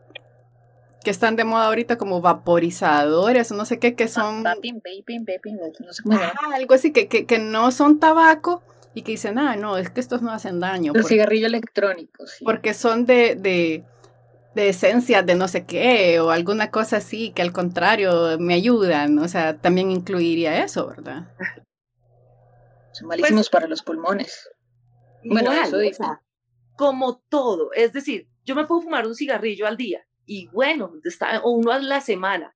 que están de moda ahorita como vaporizadores, no sé qué, que son Vaping, vaping, vaping, no sé cómo. Ajá, algo así, que, que, que no son tabaco y que dicen, ah, no, es que estos no hacen daño. El porque- cigarrillo electrónico, sí. porque son de, de, de esencias de no sé qué o alguna cosa así que al contrario me ayudan. O sea, también incluiría eso, ¿verdad? Son malísimos para los pulmones. Bueno, Igual, eso o dicen. sea, como todo. Es decir, yo me puedo fumar un cigarrillo al día y bueno, está, o uno a la semana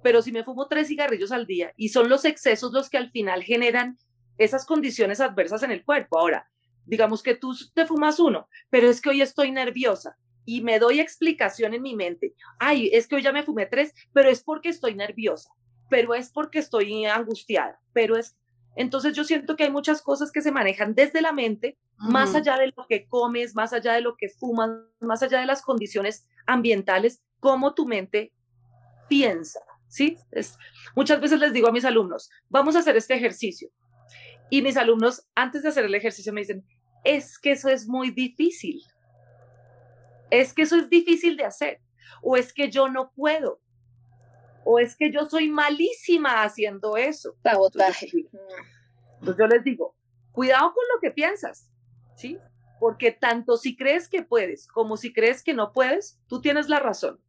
pero si me fumo tres cigarrillos al día y son los excesos los que al final generan esas condiciones adversas en el cuerpo. Ahora, digamos que tú te fumas uno, pero es que hoy estoy nerviosa y me doy explicación en mi mente. Ay, es que hoy ya me fumé tres, pero es porque estoy nerviosa, pero es porque estoy angustiada, pero es... Entonces yo siento que hay muchas cosas que se manejan desde la mente, más allá de lo que comes, más allá de lo que fumas, más allá de las condiciones ambientales, cómo tu mente piensa, ¿sí? Es, muchas veces les digo a mis alumnos, vamos a hacer este ejercicio. Y mis alumnos, antes de hacer el ejercicio, me dicen, es que eso es muy difícil. Es que eso es difícil de hacer. O es que yo no puedo. O es que yo soy malísima haciendo eso. Sabotaje. Entonces, entonces yo les digo, cuidado con lo que piensas, ¿sí? Porque tanto si crees que puedes como si crees que no puedes, tú tienes la razón.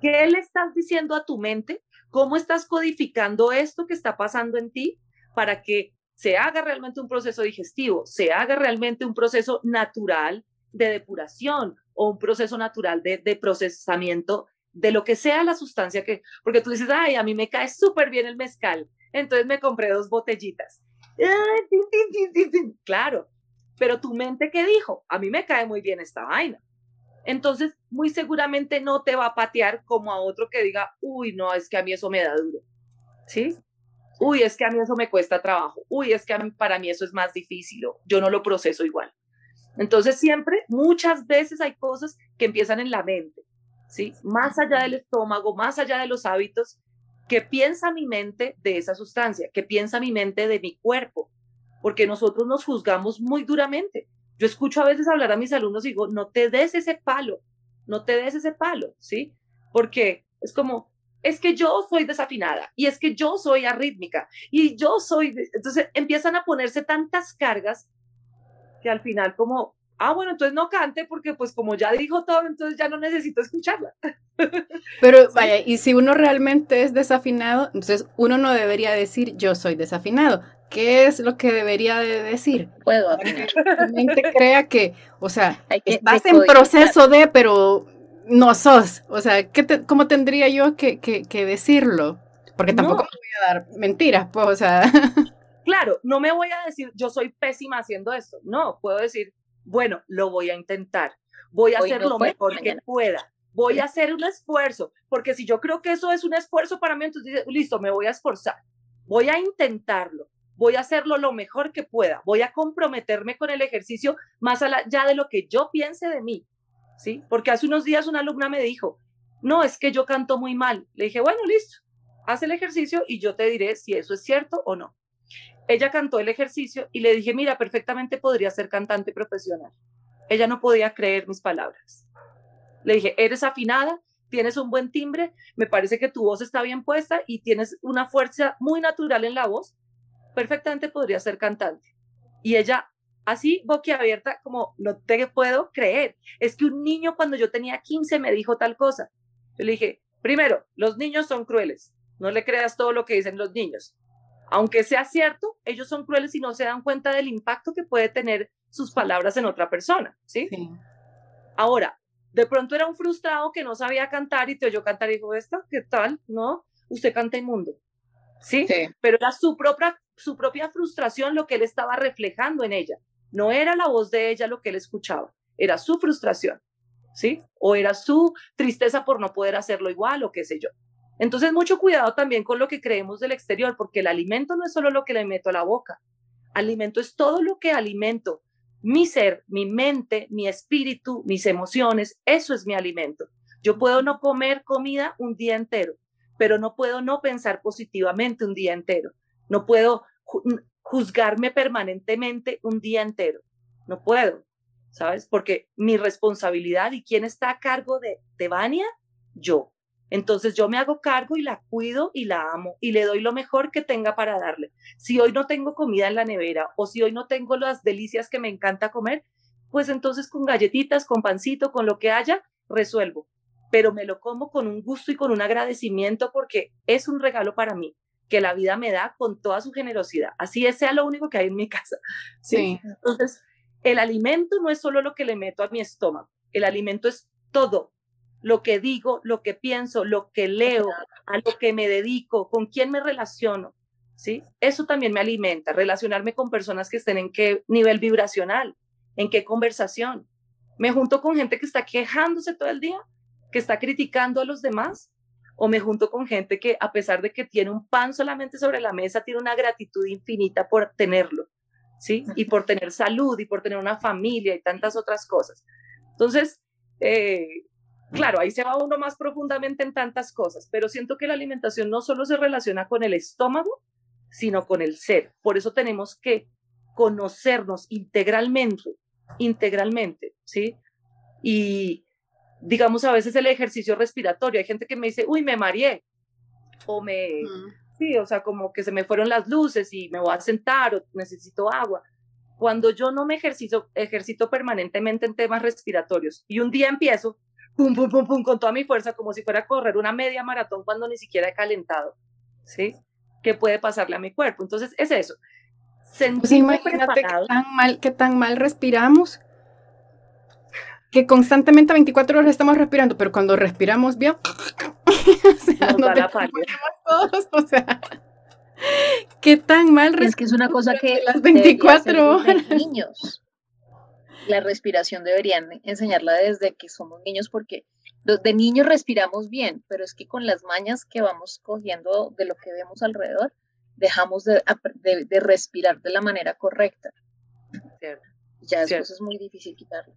¿Qué le estás diciendo a tu mente? ¿Cómo estás codificando esto que está pasando en ti para que se haga realmente un proceso digestivo, se haga realmente un proceso natural de depuración o un proceso natural de, procesamiento de lo que sea la sustancia que, porque tú dices, ay, a mí me cae súper bien el mezcal, entonces me compré dos botellitas. Claro, pero tu mente, ¿qué dijo? A mí me cae muy bien esta vaina. Entonces, muy seguramente no te va a patear como a otro que diga, uy, no, es que a mí eso me da duro. ¿Sí? Uy, es que a mí eso me cuesta trabajo. Uy, es que para mí eso es más difícil. yo no lo proceso igual. Entonces, siempre, muchas veces hay cosas que empiezan en la mente, ¿sí? Más allá del estómago, más allá de los hábitos, que piensa mi mente de esa sustancia, que piensa mi mente de mi cuerpo, porque nosotros nos juzgamos muy duramente. Yo escucho a veces hablar a mis alumnos y digo, no te des ese palo, no te des ese palo, ¿sí? Porque es como, es que yo soy desafinada y es que yo soy arrítmica y yo soy, entonces empiezan a ponerse tantas cargas que al final como, ah, bueno, entonces no cante porque pues como ya dijo todo, entonces ya no necesito escucharla. *laughs* Pero vaya, y si uno realmente es desafinado, entonces uno no debería decir yo soy desafinado, ¿Qué es lo que debería de decir? Puedo afinar. Tu mente crea que, o sea, estás en proceso de, pero no sos. O sea, ¿qué ¿cómo tendría yo que, que, decirlo? Porque tampoco me voy a dar mentiras, pues, o sea. *laughs* Claro, no me voy a decir, yo soy pésima haciendo esto. No, puedo decir, bueno, lo voy a intentar. Voy a hacer lo mejor que pueda. Voy a hacer un esfuerzo, porque si yo creo que eso es un esfuerzo para mí, entonces listo, me voy a esforzar. Voy a intentarlo voy a hacerlo lo mejor que pueda, voy a comprometerme con el ejercicio más allá de lo que yo piense de mí, ¿sí? Porque hace unos días una alumna me dijo, no, es que yo canto muy mal. Le dije, bueno, listo, haz el ejercicio y yo te diré si eso es cierto o no. Ella cantó el ejercicio y le dije, mira, perfectamente podría ser cantante profesional. Ella no podía creer mis palabras. Le dije, eres afinada, tienes un buen timbre, me parece que tu voz está bien puesta y tienes una fuerza muy natural en la voz perfectamente podría ser cantante. Y ella, así boquiabierta, como no te puedo creer. Es que un niño cuando yo tenía 15 me dijo tal cosa. Yo le dije, primero, los niños son crueles. No le creas todo lo que dicen los niños. Aunque sea cierto, ellos son crueles y no se dan cuenta del impacto que puede tener sus palabras en otra persona, ¿sí? Ahora, de pronto era un frustrado que no sabía cantar y te oyó cantar y dijo, ¿esta? ¿Qué tal? ¿No? Usted canta inmundo. ¿Sí? ¿sí? Pero era su propia su propia frustración lo que él estaba reflejando en ella. No era la voz de ella lo que él escuchaba, era su frustración, ¿sí? O era su tristeza por no poder hacerlo igual o qué sé yo. Entonces, mucho cuidado también con lo que creemos del exterior, porque el alimento no es solo lo que le meto a la boca. Alimento es todo lo que alimento. Mi ser, mi mente, mi espíritu, mis emociones, eso es mi alimento. Yo puedo no comer comida un día entero, pero no puedo no pensar positivamente un día entero. No puedo juzgarme permanentemente un día entero. No puedo, ¿sabes? Porque mi responsabilidad y quién está a cargo de, de Vania, yo. Entonces yo me hago cargo y la cuido y la amo y le doy lo mejor que tenga para darle. Si hoy no tengo comida en la nevera o si hoy no tengo las delicias que me encanta comer, pues entonces con galletitas, con pancito, con lo que haya, resuelvo. Pero me lo como con un gusto y con un agradecimiento porque es un regalo para mí que la vida me da con toda su generosidad. Así sea lo único que hay en mi casa. *laughs* ¿sí? Entonces, el alimento no es solo lo que le meto a mi estómago, el alimento es todo, lo que digo, lo que pienso, lo que leo, a lo que me dedico, con quién me relaciono, ¿sí? Eso también me alimenta, relacionarme con personas que estén en qué nivel vibracional, en qué conversación. Me junto con gente que está quejándose todo el día, que está criticando a los demás, o me junto con gente que a pesar de que tiene un pan solamente sobre la mesa, tiene una gratitud infinita por tenerlo, ¿sí? Y por tener salud y por tener una familia y tantas otras cosas. Entonces, eh, claro, ahí se va uno más profundamente en tantas cosas, pero siento que la alimentación no solo se relaciona con el estómago, sino con el ser. Por eso tenemos que conocernos integralmente, integralmente, ¿sí? Y digamos a veces el ejercicio respiratorio, hay gente que me dice, uy, me mareé, o me, sí, o sea, como que se me fueron las luces y me voy a sentar o necesito agua. Cuando yo no me ejercito, ejercito permanentemente en temas respiratorios y un día empiezo, pum, pum, pum, pum, con toda mi fuerza, como si fuera a correr una media maratón cuando ni siquiera he calentado, ¿sí? ¿Qué puede pasarle a mi cuerpo? Entonces, es eso. Pues imagínate qué tan, mal, qué tan mal respiramos, que constantemente 24 horas estamos respirando, pero cuando respiramos bien, *laughs* o sea, Nos da la todos, o sea, qué tan mal respiramos. Es que es una cosa que las 24 horas. niños. La respiración deberían enseñarla desde que somos niños porque de niños respiramos bien, pero es que con las mañas que vamos cogiendo de lo que vemos alrededor, dejamos de, de, respirar de la manera correcta. Cierto. Ya después es muy difícil quitarlo.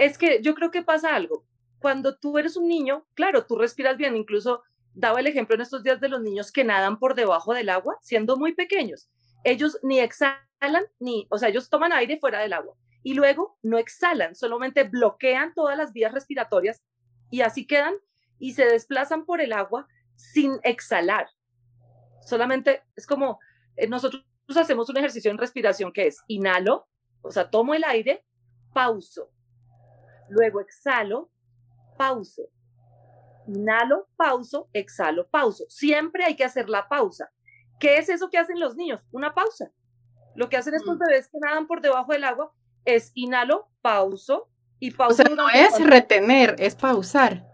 Es que yo creo que pasa algo. Cuando tú eres un niño, claro, tú respiras bien. Incluso daba el ejemplo en estos días de los niños que nadan por debajo del agua, siendo muy pequeños. Ellos ni exhalan, ni, o sea, ellos toman aire fuera del agua y luego no exhalan, solamente bloquean todas las vías respiratorias y así quedan y se desplazan por el agua sin exhalar. Solamente es como eh, nosotros hacemos un ejercicio en respiración que es inhalo, o sea, tomo el aire, pauso, luego exhalo, pauso, inhalo, pauso, exhalo, pauso. Siempre hay que hacer la pausa. ¿Qué es eso que hacen los niños? Una pausa. Lo que hacen estos mm. bebés que nadan por debajo del agua es inhalo, pauso, y O sea, no es retener, es pausar.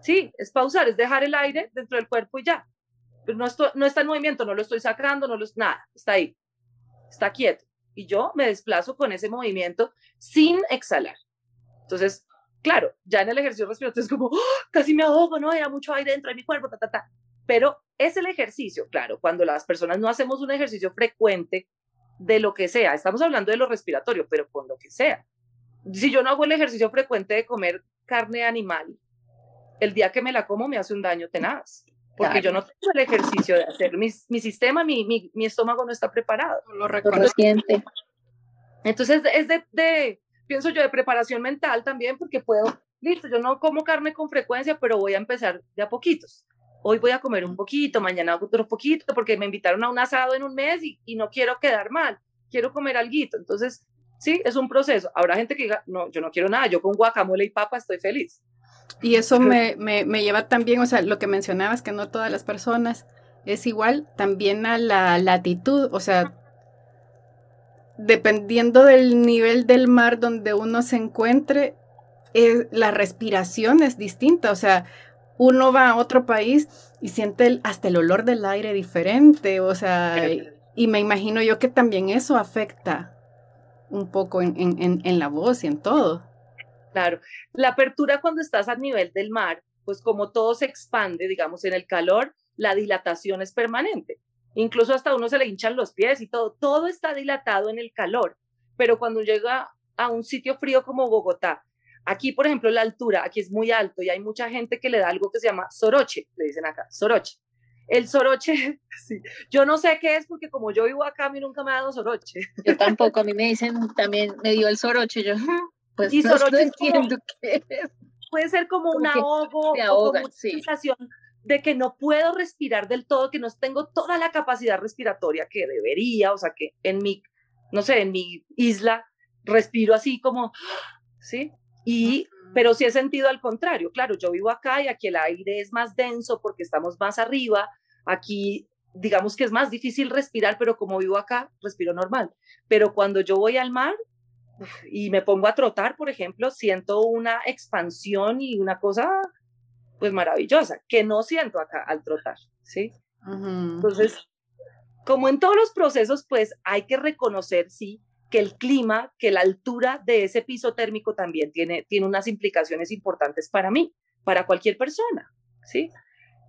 Sí, es pausar, es dejar el aire dentro del cuerpo y ya. Pero no, no está en movimiento, no lo estoy sacando, no lo nada, está ahí, está quieto. Y yo me desplazo con ese movimiento sin exhalar. Entonces, claro, ya en el ejercicio respiratorio es como, ¡oh! casi me ahogo, ¿no? Era mucho aire dentro de mi cuerpo, ta, ta, ta. Pero es el ejercicio, claro, cuando las personas no hacemos un ejercicio frecuente de lo que sea, estamos hablando de lo respiratorio, pero con lo que sea si yo no hago el ejercicio frecuente de comer carne animal, el día que me la como me hace un daño tenaz, porque yo no tengo el ejercicio de hacer, mi, mi sistema, mi, mi, mi, estómago no está preparado. Lo reciente. Entonces es de, de, pienso yo, de preparación mental también, porque puedo, listo, yo no como carne con frecuencia, pero voy a empezar de a poquitos. Hoy voy a comer un poquito, mañana otro poquito, porque me invitaron a un asado en un mes y, y no quiero quedar mal, quiero comer algo. Entonces, Sí, es un proceso. Habrá gente que diga, no, yo no quiero nada, yo con guacamole y papa estoy feliz. Y eso me, me, me, lleva también, o sea, lo que mencionabas, que no todas las personas es igual, también a la latitud, o sea, dependiendo del nivel del mar donde uno se encuentre, eh, la respiración es distinta, o sea, uno va a otro país y siente hasta el olor del aire diferente, o sea, y me imagino yo que también eso afecta un poco en, en, en, la voz y en todo. Claro, la apertura cuando estás a nivel del mar, pues como todo se expande, digamos, en el calor, la dilatación es permanente. Incluso hasta uno se le hinchan los pies y todo, todo está dilatado en el calor. Pero cuando llega a un sitio frío como Bogotá, aquí, por ejemplo, la altura, aquí es muy alto y hay mucha gente que le da algo que se llama soroche, le dicen acá, soroche. El soroche, *laughs* sí. yo no sé qué es porque como yo vivo acá, a mí nunca me ha dado soroche. Yo tampoco, a mí me dicen también, me dio el soroche, yo pues y no, soroche entiendo qué es. Puede ser como un ahogo o como una sensación de que no puedo respirar del todo, que no tengo toda la capacidad respiratoria que debería, o sea, que en mi, no sé, en mi isla respiro así como, ¿sí? Y pero sí he sentido al contrario. Claro, yo vivo acá y aquí el aire es más denso porque estamos más arriba. Aquí, digamos que es más difícil respirar, pero como vivo acá, respiro normal. Pero cuando yo voy al mar, y me pongo a trotar, por ejemplo, siento una expansión y una cosa pues maravillosa, que no siento acá al trotar, ¿sí? Entonces, como en todos los procesos, pues hay que reconocer, sí, que el clima, que la altura de ese piso térmico también tiene, tiene unas implicaciones importantes para mí, para cualquier persona, ¿sí?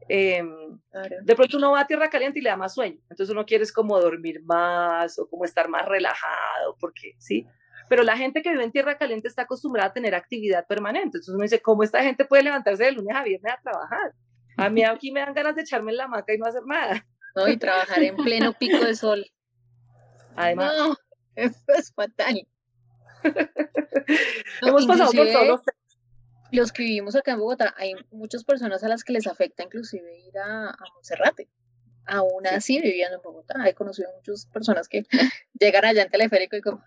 Em, de pronto uno va a tierra caliente y le da más sueño, entonces uno quiere es como dormir más o como estar más relajado, porque, ¿sí? Pero la gente que vive en tierra caliente está acostumbrada a tener actividad permanente, entonces uno dice, ¿cómo esta gente puede levantarse de lunes a viernes a trabajar? A mí aquí me dan ganas de echarme en la maca y no hacer nada. No, y trabajar en pleno pico de sol. Además, No, eso es fatal. *laughs* No, hemos pasado por todos los los que vivimos acá en Bogotá, hay muchas personas a las que les afecta inclusive ir a, a Monserrate. Aún Sí. así viviendo en Bogotá. He conocido muchas personas que *laughs* llegan allá en teleférico y como,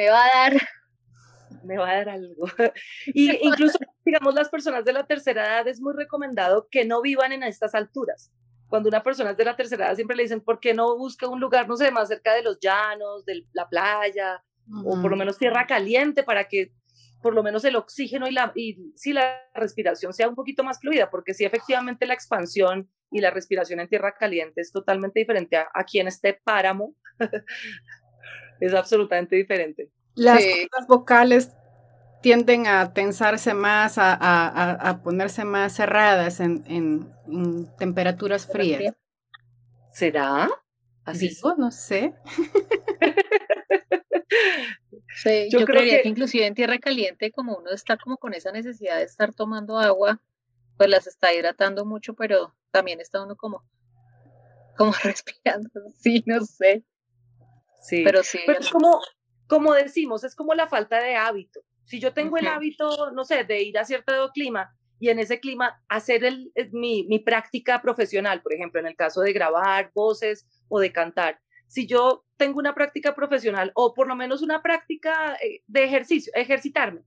me va a dar. *laughs* me va a dar algo. *laughs* Y incluso, digamos, las personas de la tercera edad es muy recomendado que no vivan en estas alturas. Cuando una persona es de la tercera edad siempre le dicen, ¿por qué no busca un lugar, no sé, más cerca de los llanos, de la playa, o por lo menos tierra caliente para que por lo menos el oxígeno y la, y sí, la respiración sea un poquito más fluida, porque sí, efectivamente la expansión y la respiración en tierra caliente es totalmente diferente a aquí en este páramo. *laughs* es absolutamente diferente. Las Sí. cuerdas vocales tienden a tensarse más, a, a- a- ponerse más cerradas en, en- en temperaturas frías. ¿Será? Así. Digo, no sé. Sí, Yo yo, creo creería que- que... inclusive en tierra caliente, como uno está como con esa necesidad de estar tomando agua, pues las está hidratando mucho, pero también está uno como, como *laughs* respirando, sí, no sé, Sí. pero sí. Pero es como, como decimos, es como la falta de hábito. Si yo tengo el hábito, no sé, de ir a cierto clima y en ese clima hacer el, el- mi, mi práctica profesional, por ejemplo, en el caso de grabar voces o de cantar, si yo tengo una práctica profesional o por lo menos una práctica eh, de ejercicio, ejercitarme,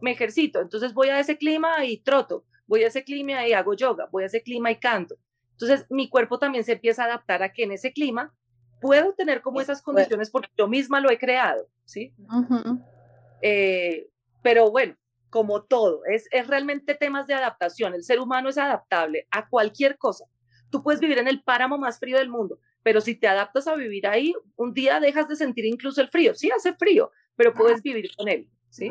me ejercito, entonces voy a ese clima y troto, voy a ese clima y hago yoga, voy a ese clima y canto. Entonces mi cuerpo también se empieza a adaptar a que en ese clima puedo tener como esas condiciones porque yo misma lo he creado, ¿sí? Ujú. Eh, pero bueno, como todo, es, es realmente temas de adaptación. El ser humano es adaptable a cualquier cosa. Tú puedes vivir en el páramo más frío del mundo, pero si te adaptas a vivir ahí, un día dejas de sentir incluso el frío. Sí, hace frío, pero puedes vivir con él, ¿sí?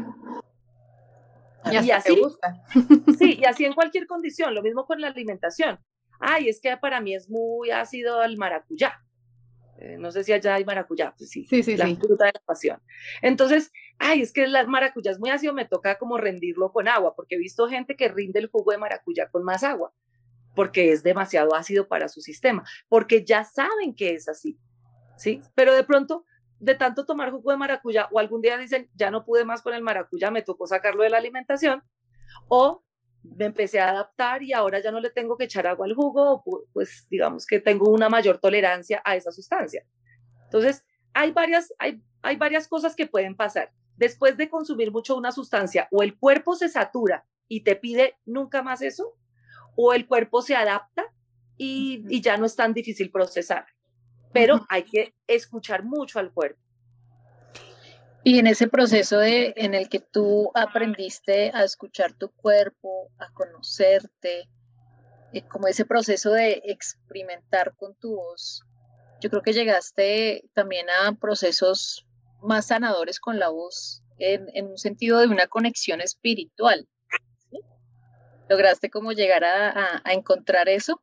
Y Y así- gusta. *laughs* Sí, y así en *laughs* cualquier condición, lo mismo con la alimentación. Ay, es que para mí es muy ácido el maracuyá. Eh, no sé si allá hay maracuyá, pues sí, Sí, sí, la sí. fruta de la pasión. Entonces, ay, es que el maracuyá es muy ácido, me toca como rendirlo con agua, porque he visto gente que rinde el jugo de maracuyá con más agua, porque es demasiado ácido para su sistema, porque ya saben que es así, ¿sí? Pero de pronto, de tanto tomar jugo de maracuyá, o algún día dicen, ya no pude más con el maracuyá, me tocó sacarlo de la alimentación, o me empecé a adaptar y ahora ya no le tengo que echar agua al jugo, pues digamos que tengo una mayor tolerancia a esa sustancia. Entonces, hay varias, hay, hay varias cosas que pueden pasar. Después de consumir mucho una sustancia, o el cuerpo se satura y te pide nunca más eso, o el cuerpo se adapta y, y ya no es tan difícil procesar. Pero hay que escuchar mucho al cuerpo. Y en ese proceso de, en el que tú aprendiste a escuchar tu cuerpo, a conocerte, eh, como ese proceso de experimentar con tu voz, yo creo que llegaste también a procesos más sanadores con la voz, en, en un sentido de una conexión espiritual. ¿sí? ¿Lograste como llegar a, a- a encontrar eso?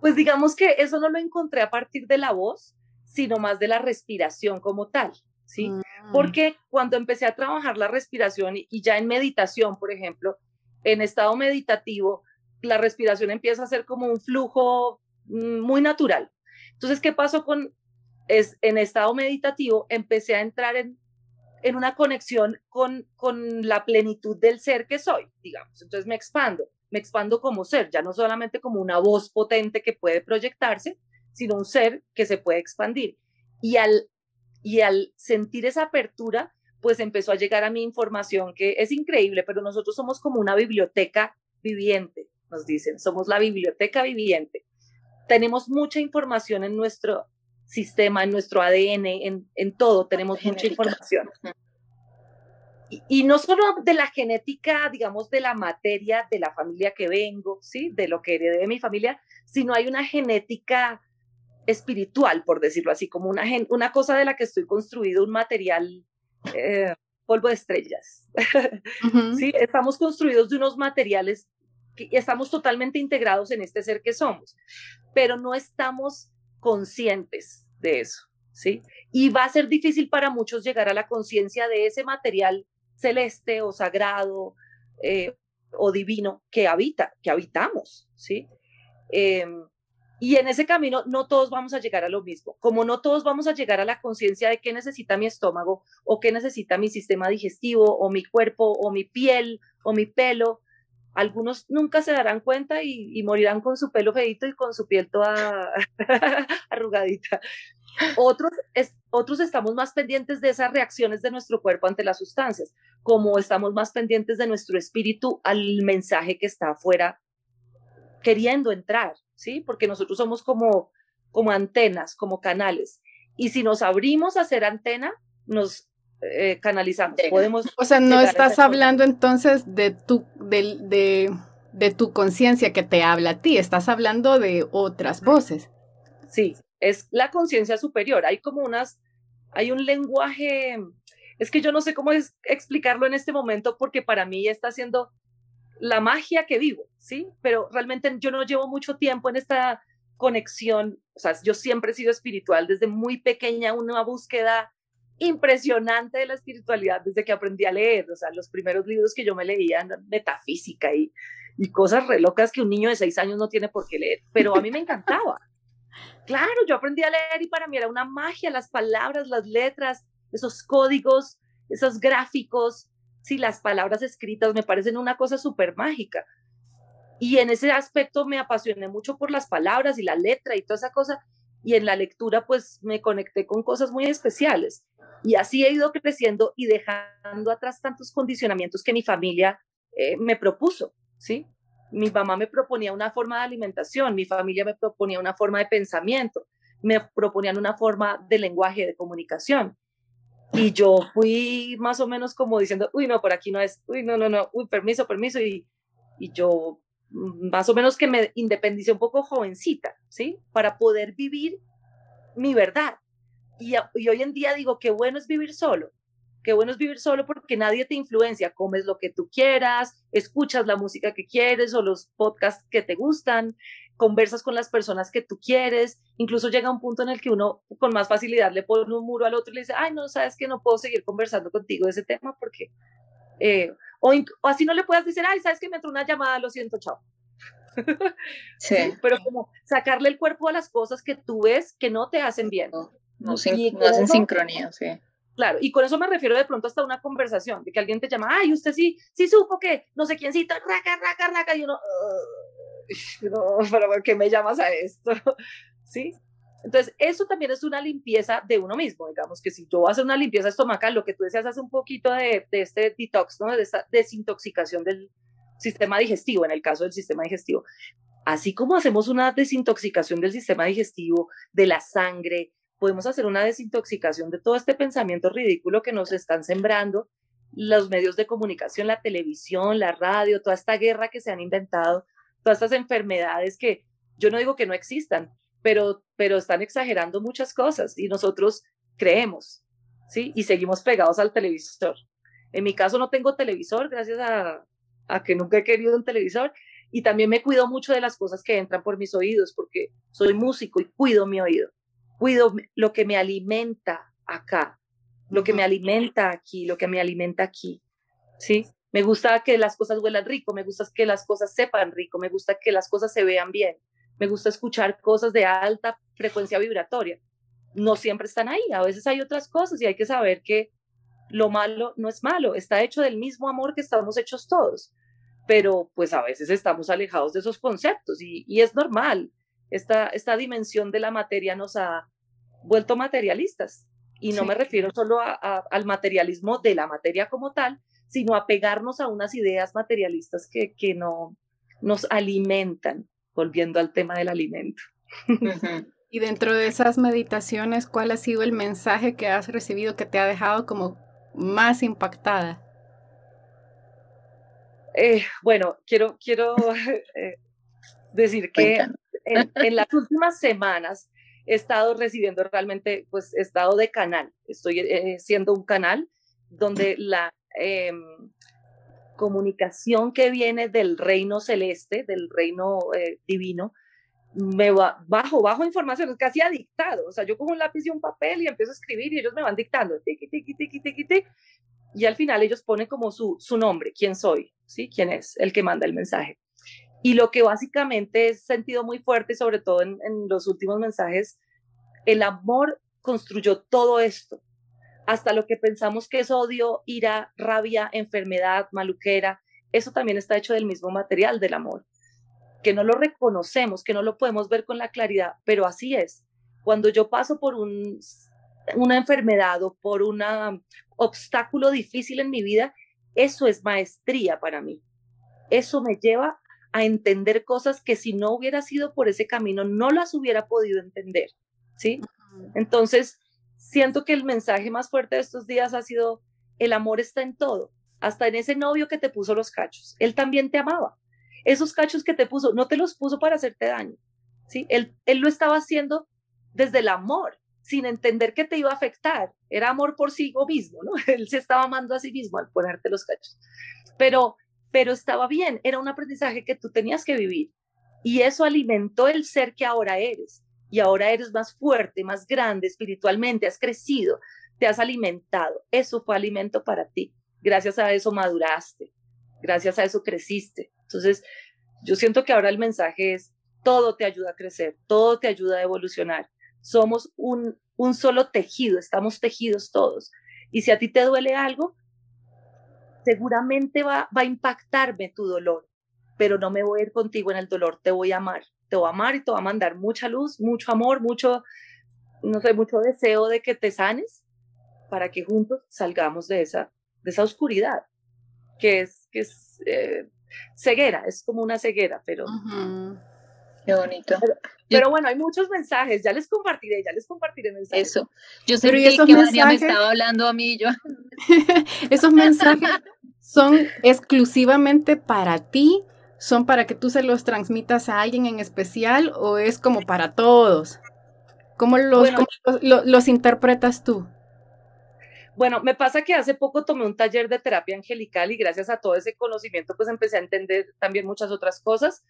Pues digamos que eso no lo encontré a partir de la voz, sino más de la respiración como tal, ¿sí? Mm. Porque cuando empecé a trabajar la respiración y, ya en meditación, por ejemplo, en estado meditativo, la respiración empieza a ser como un flujo mm, muy natural. Entonces, ¿qué pasó con, es, en estado meditativo? Empecé a entrar en, en una conexión con, con la plenitud del ser que soy, digamos. Entonces me expando, me expando como ser, ya no solamente como una voz potente que puede proyectarse, sino un ser que se puede expandir. Y al, y al sentir esa apertura, pues empezó a llegar a mi información que es increíble, pero nosotros somos como una biblioteca viviente, nos dicen, somos la biblioteca viviente. Tenemos mucha información en nuestro sistema, en nuestro ADN, en, en todo, tenemos mucha información. Y, y, no solo de la genética, digamos, de la materia de la familia que vengo, ¿sí? De lo que heredé de mi familia, sino hay una genética espiritual, por decirlo así, como una, una cosa de la que estoy construido, un material, eh, polvo de estrellas. *laughs* ¿Sí? Estamos construidos de unos materiales que estamos totalmente integrados en este ser que somos, pero no estamos conscientes de eso. ¿sí? Y va a ser difícil para muchos llegar a la conciencia de ese material celeste o sagrado eh, o divino que habita, que habitamos, ¿sí? Em, y en ese camino no todos vamos a llegar a lo mismo. Como no todos vamos a llegar a la conciencia de qué necesita mi estómago o qué necesita mi sistema digestivo o mi cuerpo o mi piel o mi pelo, algunos nunca se darán cuenta y, morirán con su pelo feito y con su piel toda *laughs* arrugadita. Otros, otros estamos más pendientes de esas reacciones de nuestro cuerpo ante las sustancias, como estamos más pendientes de nuestro espíritu al mensaje que está afuera queriendo entrar, ¿sí? Porque nosotros somos como, como antenas, como canales. Y si nos abrimos a ser antena, nos eh, canalizamos. Podemos o sea, no estás hablando entonces de tu, de, de, de tu conciencia que te habla a ti, estás hablando de otras voces. Sí, es la conciencia superior. Hay como unas, hay un lenguaje, es que yo no sé cómo es explicarlo en este momento porque para mí está siendo la magia que vivo, ¿sí? Pero realmente yo no llevo mucho tiempo en esta conexión, o sea, yo siempre he sido espiritual desde muy pequeña, una búsqueda impresionante de la espiritualidad desde que aprendí a leer, o sea, los primeros libros que yo me leía metafísica y, y cosas re locas que un niño de seis años no tiene por qué leer, pero a mí me encantaba. *laughs* Claro, yo aprendí a leer y para mí era una magia, las palabras, las letras, esos códigos, esos gráficos, sí, las palabras escritas me parecen una cosa súper mágica. Y en ese aspecto me apasioné mucho por las palabras y la letra y toda esa cosa. Y en la lectura pues me conecté con cosas muy especiales. Y así he ido creciendo y dejando atrás tantos condicionamientos que mi familia eh, me propuso, ¿sí? Mi mamá me proponía una forma de alimentación, mi familia me proponía una forma de pensamiento, me proponían una forma de lenguaje, de comunicación. Y yo fui más o menos como diciendo, uy, no, por aquí no es, uy, no, no, no, uy, permiso, permiso. Y, y yo más o menos que me independicé un poco jovencita, ¿sí? Para poder vivir mi verdad. Y, y hoy en día digo, qué bueno es vivir solo, qué bueno es vivir solo porque nadie te influencia, comes lo que tú quieras, escuchas la música que quieres o los podcasts que te gustan, conversas con las personas que tú quieres, incluso llega un punto en el que uno con más facilidad le pone un muro al otro y le dice, ay, no, sabes que no puedo seguir conversando contigo de ese tema porque, eh, o, así no le puedas decir, ay, sabes que me entró una llamada, lo siento, chao. *laughs* Sí. Pero como sacarle el cuerpo a las cosas que tú ves que no te hacen bien. No, no, hacen sincronía, sí. Claro, y con eso me refiero de pronto hasta una conversación, de que alguien te llama, ay, usted sí, sí supo que no sé quiéncito, raca, raca, raca, y uno, *laughs* no, pero ¿por qué me llamas a esto? *laughs* ¿Sí? Entonces, eso también es una limpieza de uno mismo, digamos que si yo voy a hacer una limpieza estomacal, lo que tú decías hace un poquito de, de este detox, ¿no? De esta desintoxicación del sistema digestivo, en el caso del sistema digestivo. Así como hacemos una desintoxicación del sistema digestivo, de la sangre, podemos hacer una desintoxicación de todo este pensamiento ridículo que nos están sembrando los medios de comunicación, la televisión, la radio, toda esta guerra que se han inventado todas estas enfermedades que yo no digo que no existan, pero, pero están exagerando muchas cosas y nosotros creemos, ¿sí? Y seguimos pegados al televisor. En mi caso no tengo televisor, gracias a, a que nunca he querido un televisor, y también me cuido mucho de las cosas que entran por mis oídos, porque soy músico y cuido mi oído, cuido lo que me alimenta acá, lo que me alimenta aquí, lo que me alimenta aquí, ¿sí? Me gusta que las cosas huelan rico, me gusta que las cosas sepan rico, me gusta que las cosas se vean bien, me gusta escuchar cosas de alta frecuencia vibratoria. No siempre están ahí, a veces hay otras cosas y hay que saber que lo malo no es malo, está hecho del mismo amor que estamos hechos todos, pero pues a veces estamos alejados de esos conceptos y, es normal. Esta, esta dimensión de la materia nos ha vuelto materialistas y no me refiero solo al materialismo de la materia como tal, sino apegarnos a unas ideas materialistas que, que no nos alimentan, volviendo al tema del alimento. Y dentro de esas meditaciones, ¿cuál ha sido el mensaje que has recibido que te ha dejado como más impactada? Eh, bueno, quiero, quiero *laughs* eh, decir que en, las últimas semanas he estado recibiendo realmente, pues he estado de canal, estoy eh, siendo un canal donde la em, comunicación que viene del reino celeste, del reino divino, me va, bajo, bajo información, es casi dictado. O sea, yo cojo un lápiz y un papel y empiezo a escribir y ellos me van dictando, tiqui, tiqui, tiqui, tiqui, tiqui, y al final ellos ponen como su, su nombre, quién soy, ¿sí? quién es el que manda el mensaje. Y lo que básicamente he sentido muy fuerte, sobre todo en, en los últimos mensajes, el amor construyó todo esto. Hasta lo que pensamos que es odio, ira, rabia, enfermedad, maluquera, eso también está hecho del mismo material del amor que no lo reconocemos, que no lo podemos ver con la claridad, pero así es. Cuando yo paso por un, una enfermedad o por un obstáculo difícil en mi vida, eso es maestría para mí. Eso me lleva a entender cosas que si no hubiera sido por ese camino, no las hubiera podido entender. ¿Sí? Entonces, siento que el mensaje más fuerte de estos días ha sido, el amor está en todo, hasta en ese novio que te puso los cachos. Él también te amaba esos cachos que te puso, no te los puso para hacerte daño, ¿sí? Él, él lo estaba haciendo desde el amor, sin entender que te iba a afectar. Era amor por sí mismo, ¿no? *laughs* Él se estaba amando a sí mismo al ponerte los cachos. Pero, pero estaba bien, era un aprendizaje que tú tenías que vivir. Y eso alimentó el ser que ahora eres. Y ahora eres más fuerte, más grande espiritualmente, has crecido, te has alimentado. Eso fue alimento para ti. Gracias a eso maduraste, gracias a eso creciste. Entonces, yo siento que ahora el mensaje es, todo te ayuda a crecer, todo te ayuda a evolucionar. Somos un, un solo tejido, estamos tejidos todos. Y si a ti te duele algo, seguramente va, va a impactarme tu dolor, pero no me voy a ir contigo en el dolor, te voy a amar, te voy a amar y te voy a mandar mucha luz, mucho amor, mucho, no sé, mucho deseo de que te sanes para que juntos salgamos de esa, de esa oscuridad, que es, que es eh, ceguera, es como una ceguera, pero... Qué bonito. Pero, bueno, hay muchos mensajes, ya les compartiré, ya les compartiré mensajes. Eso. Yo sé que mensajes... me estaba hablando a mí yo. *laughs* *laughs* esos mensajes son exclusivamente para ti, son para que tú se los transmitas a alguien en especial o es como para todos. ¿Cómo los, los interpretas tú? Bueno, me pasa que hace poco tomé un taller de terapia angelical y gracias a todo ese conocimiento pues empecé a entender también muchas otras cosas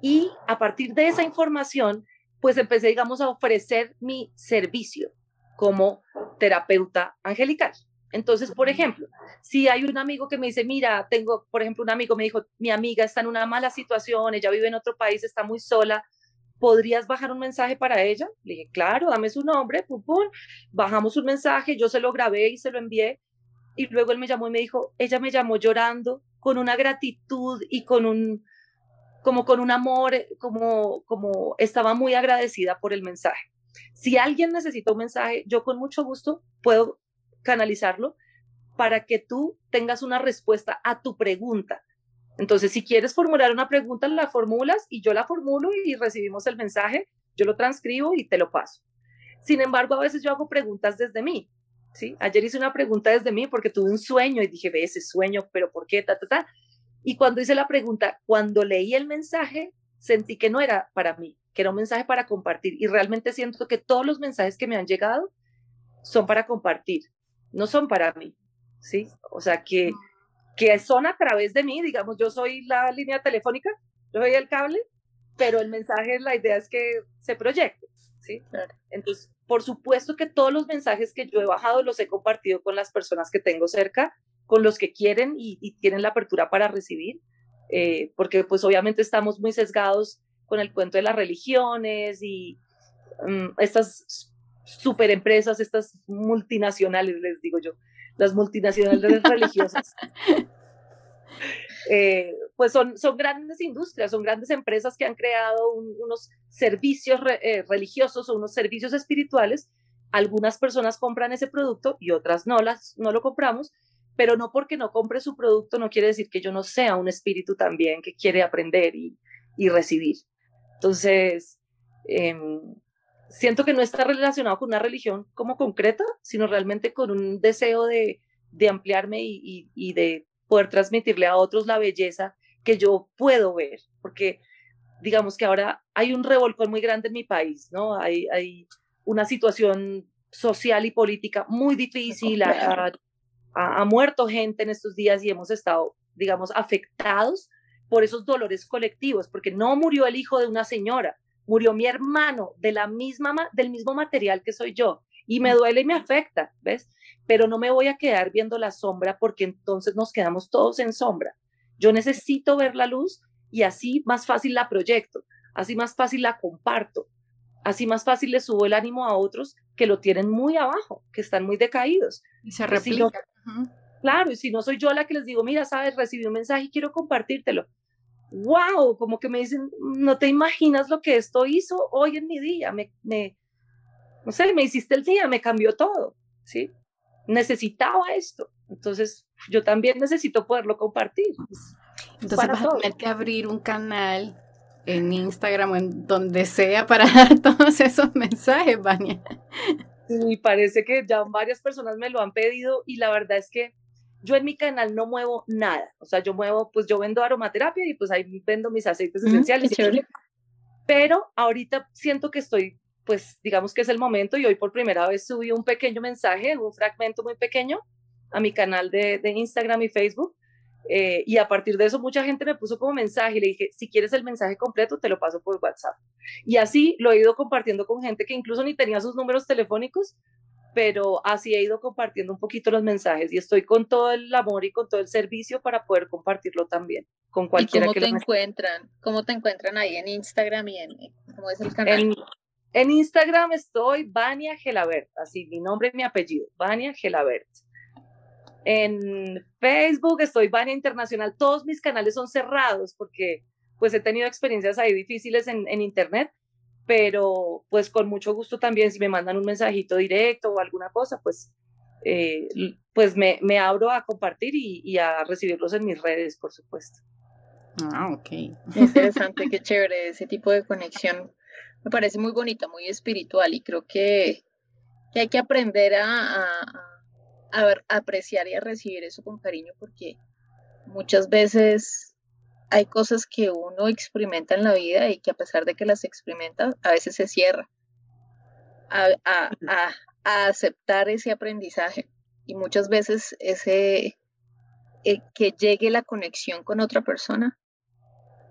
y a partir de esa información pues empecé digamos a ofrecer mi servicio como terapeuta angelical. Entonces, por ejemplo, si hay un amigo que me dice, mira, tengo, por ejemplo, un amigo me dijo, mi amiga está en una mala situación, ella vive en otro país, está muy sola, ¿podrías bajar un mensaje para ella? Le dije, claro, dame su nombre, pum, pum. Bajamos un mensaje, yo se lo grabé y se lo envié. Y luego él me llamó y me dijo, ella me llamó llorando, con una gratitud y con un, como con un amor, como, como estaba muy agradecida por el mensaje. Si alguien necesita un mensaje, yo con mucho gusto puedo canalizarlo para que tú tengas una respuesta a tu pregunta. Entonces, si quieres formular una pregunta, la formulas y yo la formulo y recibimos el mensaje, yo lo transcribo y te lo paso. Sin embargo, a veces yo hago preguntas desde mí. ¿sí? Ayer hice una pregunta desde mí porque tuve un sueño y dije, ve ese sueño, pero ¿por qué? Ta, ta, ta. Y cuando hice la pregunta, cuando leí el mensaje, sentí que no era para mí, que era un mensaje para compartir. Y realmente siento que todos los mensajes que me han llegado son para compartir, no son para mí. ¿sí? O sea que que son a través de mí, digamos, yo soy la línea telefónica, yo soy el cable, pero el mensaje, la idea es que se proyecte, ¿sí? Entonces, por supuesto que todos los mensajes que yo he bajado los he compartido con las personas que tengo cerca, con los que quieren y, tienen la apertura para recibir, eh, porque pues obviamente estamos muy sesgados con el cuento de las religiones y mm, estas super empresas, estas multinacionales, les digo yo, las multinacionales *laughs* religiosas. Eh, pues son, son grandes industrias, son grandes empresas que han creado unos servicios eh, religiosos o unos servicios espirituales. Algunas personas compran ese producto y otras no, las, no lo compramos, pero no porque no compre su producto no quiere decir que yo no sea un espíritu también que quiere aprender y, y recibir. Entonces, em, siento que no está relacionado con una religión como concreta, sino realmente con un deseo de, de ampliarme y, y, de poder transmitirle a otros la belleza que yo puedo ver, porque digamos que ahora hay un revolcón muy grande en mi país, ¿no? Hay, hay una situación social y política muy difícil, ha, ha, muerto gente en estos días y hemos estado, digamos, afectados por esos dolores colectivos, porque no murió el hijo de una señora, murió mi hermano de la misma, del mismo material que soy yo, y me duele y me afecta, ¿ves? Pero no me voy a quedar viendo la sombra porque entonces nos quedamos todos en sombra. Yo necesito ver la luz y así más fácil la proyecto, así más fácil la comparto, así más fácil le subo el ánimo a otros que lo tienen muy abajo, que están muy decaídos. Y se replica. Claro, y si no soy yo la que les digo, mira, sabes, recibí un mensaje y quiero compartírtelo. ¡Wow! Como que me dicen, no te imaginas lo que esto hizo hoy en mi día. Me, me, no sé, me hiciste el día, me cambió todo, ¿sí? Necesitaba esto. Entonces, yo también necesito poderlo compartir. Entonces vas a tener que abrir un canal en Instagram o en donde sea para *laughs* dar todos esos mensajes, Vania. Sí, parece que ya varias personas me lo han pedido y la verdad es que yo en mi canal no muevo nada. O sea, yo muevo, pues yo vendo aromaterapia y pues ahí vendo mis aceites esenciales. pero ahorita siento que estoy, pues digamos que es el momento y hoy por primera vez subí un pequeño mensaje, un fragmento muy pequeño a mi canal de, de Instagram y Facebook eh, y a partir de eso mucha gente me puso como mensaje y le dije, si quieres el mensaje completo, te lo paso por WhatsApp. Y así lo he ido compartiendo con gente que incluso ni tenía sus números telefónicos, pero así he ido compartiendo un poquito los mensajes y estoy con todo el amor y con todo el servicio para poder compartirlo también con cualquiera ¿Y cómo que te encuentran? ¿Cómo te encuentran ahí en Instagram y en cómo es el canal? En, en Instagram estoy Vania Gelabert, así mi nombre y mi apellido, Vania Gelabert. En Facebook estoy Vania Internacional. Todos mis canales son cerrados porque pues he tenido experiencias ahí difíciles en, en internet, pero pues con mucho gusto también si me mandan un mensajito directo o alguna cosa, pues, eh, pues me, me, abro a compartir y, y, a recibirlos en mis redes, por supuesto. Ah, ok. Interesante, qué chévere ese tipo de conexión. Me parece muy bonita, muy espiritual y creo que, que hay que aprender a, a a ver, apreciar y a recibir eso con cariño porque muchas veces hay cosas que uno experimenta en la vida y que a pesar de que las experimenta, a veces se cierra a, a, a, aceptar ese aprendizaje. Y muchas veces ese eh, que llegue la conexión con otra persona,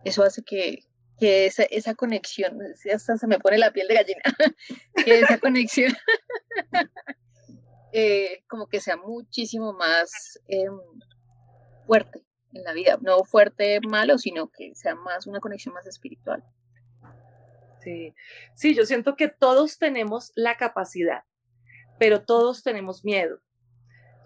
eso hace que, que esa, esa conexión, hasta se me pone la piel de gallina, *laughs* que esa conexión *laughs* eh, como que sea muchísimo más em, fuerte en la vida, no fuerte malo, sino que sea más una conexión más espiritual. Sí, sí, yo siento que todos tenemos la capacidad, pero todos tenemos miedo.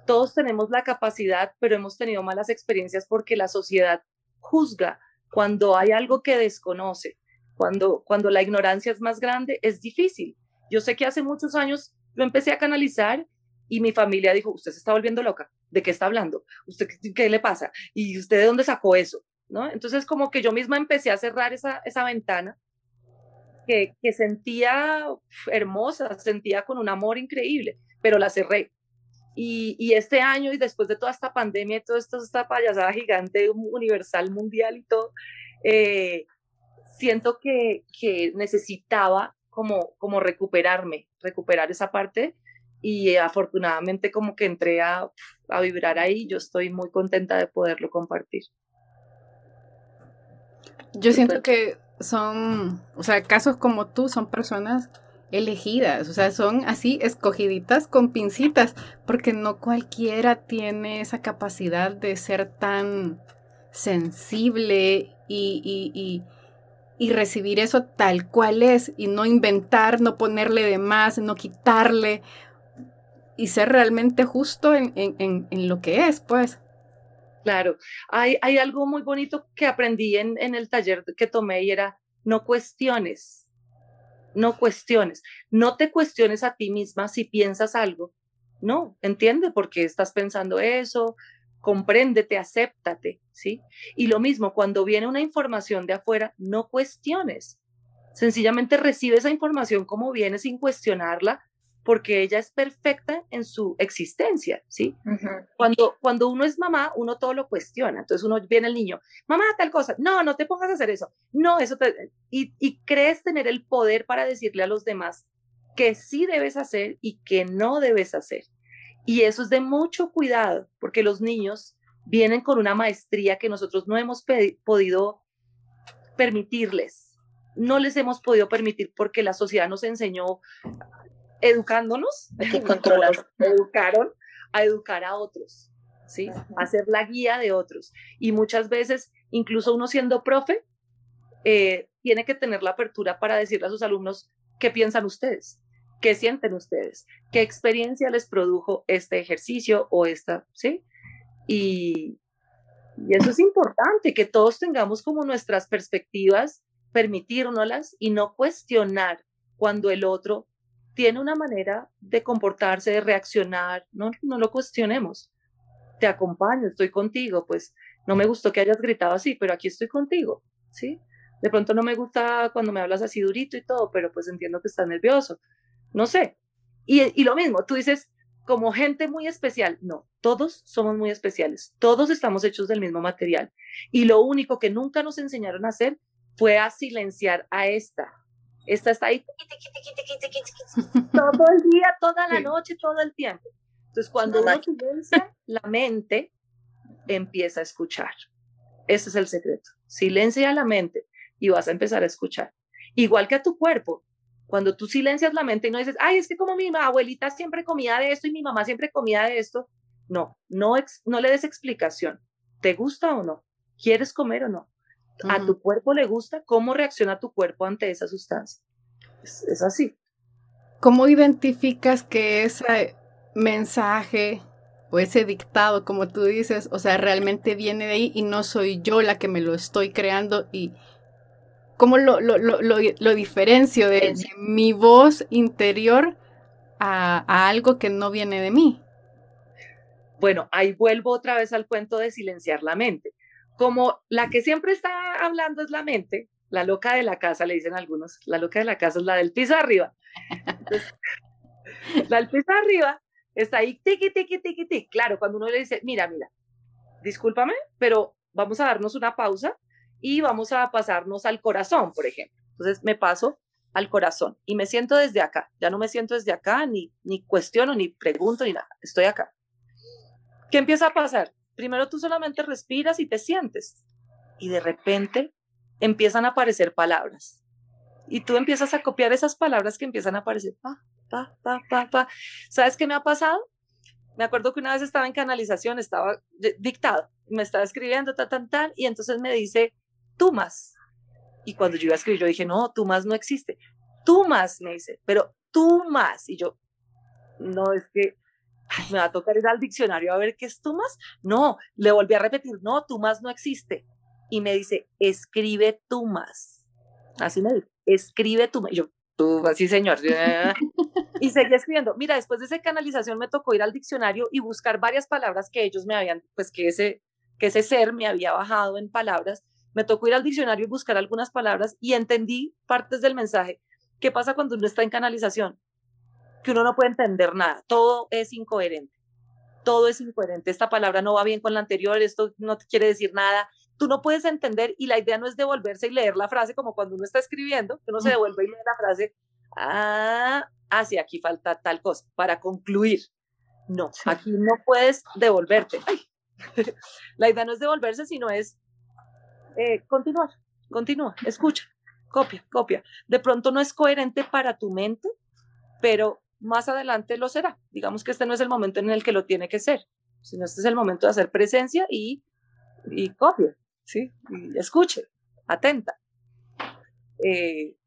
Todos tenemos la capacidad, pero hemos tenido malas experiencias porque la sociedad juzga cuando hay algo que desconoce, cuando, cuando la ignorancia es más grande, es difícil. Yo sé que hace muchos años lo empecé a canalizar y mi familia dijo, usted se está volviendo loca, ¿de qué está hablando? ¿Usted qué, le pasa? ¿Y usted de dónde sacó eso? ¿No? Entonces como que yo misma empecé a cerrar esa, esa ventana que, que sentía hermosa, sentía con un amor increíble, pero la cerré. Y, y, este año y después de toda esta pandemia y toda esta, esta payasada gigante, universal, mundial y todo, eh, siento que, que necesitaba como, como recuperarme, recuperar esa parte y afortunadamente como que entré a, a vibrar ahí, yo estoy muy contenta de poderlo compartir. Yo siento que son, o sea, casos como tú son personas elegidas, o sea, son así escogiditas con pincitas, porque no cualquiera tiene esa capacidad de ser tan sensible y, y, y, y, recibir eso tal cual es y no inventar, no ponerle de más, no quitarle, y ser realmente justo en, en, en, lo que es, pues. Claro, hay, hay algo muy bonito que aprendí en, en el taller que tomé y era no cuestiones, no cuestiones, no te cuestiones a ti misma si piensas algo, no, entiende por qué estás pensando eso, compréndete, acéptate, ¿sí? Y lo mismo, cuando viene una información de afuera, no cuestiones, sencillamente recibe esa información como viene sin cuestionarla, porque ella es perfecta en su existencia, ¿sí? cuando, cuando uno es mamá, uno todo lo cuestiona. Entonces uno viene el niño, mamá, tal cosa, no, no te pongas a hacer eso, no, eso te... Y, y crees tener el poder para decirle a los demás que sí debes hacer y que no debes hacer. Y eso es de mucho cuidado, porque los niños vienen con una maestría que nosotros no hemos podido permitirles. No les hemos podido permitir porque la sociedad nos enseñó educándonos, que *laughs* educaron a educar a otros, ¿sí? A ser la guía de otros. Y muchas veces, incluso uno siendo profe, eh, tiene que tener la apertura para decirle a sus alumnos qué piensan ustedes, qué sienten ustedes, qué experiencia les produjo este ejercicio o esta, ¿sí? Y, y eso es importante, que todos tengamos como nuestras perspectivas, permitírnoslas y no cuestionar cuando el otro tiene una manera de comportarse, de reaccionar, no, no lo cuestionemos. Te acompaño, estoy contigo, pues no me gustó que hayas gritado así, pero aquí estoy contigo, ¿sí? De pronto no me gusta cuando me hablas así durito y todo, pero pues entiendo que estás nervioso. No sé. Y, y lo mismo, tú dices, como gente muy especial, no, todos somos muy especiales, todos estamos hechos del mismo material. Y lo único que nunca nos enseñaron a hacer fue a silenciar a esta, esta está ahí todo el día, toda la noche, todo el tiempo. Entonces, cuando uno silencia la mente, empieza a escuchar. Ese es el secreto. Silencia la mente y vas a empezar a escuchar. Igual que a tu cuerpo. Cuando tú silencias la mente y no dices, ay, es que como mi abuelita siempre comía de esto y mi mamá siempre comía de esto. No, no, no le des explicación. ¿Te gusta o no? ¿Quieres comer o no? A tu cuerpo le gusta, cómo reacciona tu cuerpo ante esa sustancia. Es, así. ¿Cómo identificas que ese mensaje o ese dictado, como tú dices, o sea, realmente viene de ahí y no soy yo la que me lo estoy creando y cómo lo, lo, lo, lo diferencio de, mi voz interior a, a algo que no viene de mí? Bueno, ahí vuelvo otra vez al cuento de silenciar la mente como la que siempre está hablando es la mente, la loca de la casa, le dicen algunos, la loca de la casa es la del piso arriba. *laughs* la del piso arriba está ahí, tiqui, tiqui, tiqui, tiqui. Claro, cuando uno le dice, mira, mira, discúlpame, pero vamos a darnos una pausa y vamos a pasarnos al corazón, por ejemplo. Entonces me paso al corazón y me siento desde acá. Ya no me siento desde acá, ni, ni cuestiono, ni pregunto, ni nada. Estoy acá. ¿Qué empieza a pasar? Primero tú solamente respiras y te sientes y de repente empiezan a aparecer palabras. Y tú empiezas a copiar esas palabras que empiezan a aparecer. Pa, pa, pa, pa, pa. ¿Sabes qué me ha pasado? Me acuerdo que una vez estaba en canalización, estaba dictado, me estaba escribiendo, ta, tan, tan, y entonces me dice, tú más. Y cuando yo iba a escribir, yo dije, no, tú más no existe. Tú más, me dice, pero tú más. Y yo, no, es que me va a tocar ir al diccionario a ver qué es Tumas. No, le volví a repetir, no, Tumas no existe. Y me dice, escribe Tumas. Así me dice, escribe Tumas. Y yo, tú, así señor. y seguí escribiendo. Mira, después de esa canalización me tocó ir al diccionario y buscar varias palabras que ellos me habían, pues que ese, que ese ser me había bajado en palabras. Me tocó ir al diccionario y buscar algunas palabras y entendí partes del mensaje. ¿Qué pasa cuando uno está en canalización? Que uno no puede entender nada, todo es incoherente, todo es incoherente, esta palabra no va bien con la anterior, esto no te quiere decir nada, tú no puedes entender y la idea no es devolverse y leer la frase como cuando uno está escribiendo, que uno se devuelve y lee la frase, ah, ah, sí, aquí falta tal cosa, para concluir. No, aquí no puedes devolverte. *laughs* la idea no es devolverse, sino es eh, continuar, continúa, escucha, copia, copia. De pronto no es coherente para tu mente, pero más adelante lo será. Digamos que este no es el momento en el que lo tiene que ser, sino este es el momento de hacer presencia y, y copie, ¿sí? Y escuche, atenta. Eh,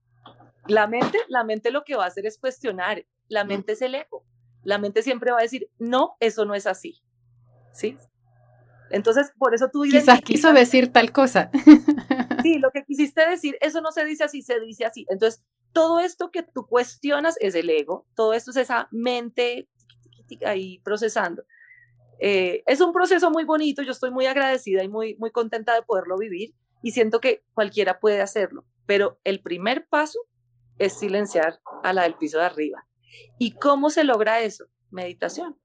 la mente, la mente lo que va a hacer es cuestionar, la mente es el eco, la mente siempre va a decir, no, eso no es así, ¿sí? Entonces, por eso tú... Quizás quiso decir tal cosa. Sí, lo que quisiste decir, eso no se dice así, se dice así. Entonces, todo esto que tú cuestionas es el ego, todo esto es esa mente ahí procesando. Eh, es un proceso muy bonito, yo estoy muy agradecida y muy, muy contenta de poderlo vivir. y siento que cualquiera puede hacerlo, pero el primer paso es silenciar a la del piso de arriba. ¿Y cómo se logra eso? Meditación.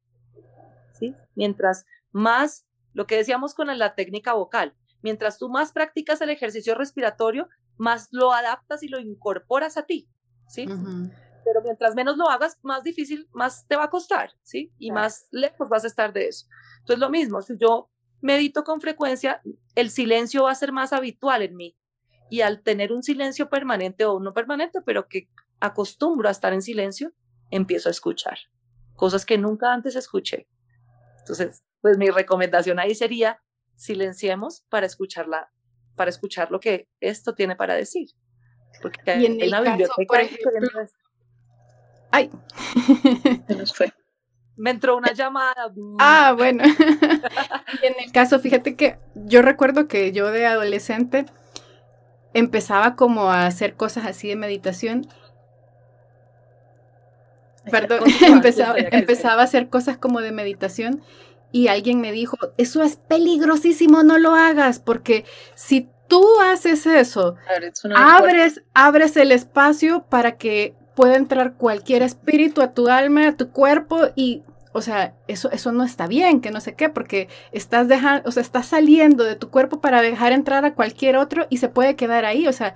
¿Sí? Mientras más, lo que decíamos con la técnica vocal, mientras tú más practicas el ejercicio respiratorio, más lo adaptas y lo incorporas a ti. ¿Sí? Pero mientras menos lo hagas, más difícil, más te va a costar, ¿sí? Y más lejos vas a estar de eso. Entonces, lo mismo, si yo medito con frecuencia, el silencio va a ser más habitual en mí. Y al tener un silencio permanente o no permanente, pero que acostumbro a estar en silencio, empiezo a escuchar cosas que nunca antes escuché. Entonces, pues mi recomendación ahí sería silenciemos para escucharla, para escuchar lo que esto tiene para decir. Porque y en, la biblioteca Ay, *laughs* se nos fue. Me entró una llamada. Ah, *laughs* bueno. *laughs* y en el caso, fíjate que yo recuerdo que yo de adolescente empezaba como a hacer cosas así de meditación. Perdón, empezaba, empezaba a hacer cosas como de meditación y alguien me dijo, eso es peligrosísimo, no lo hagas, porque si tú haces eso, abres, abres el espacio para que puede entrar cualquier espíritu a tu alma, a tu cuerpo y, o sea, eso, eso no está bien, que no sé qué, porque estás dejando, o sea, estás saliendo de tu cuerpo para dejar entrar a cualquier otro y se puede quedar ahí, o sea,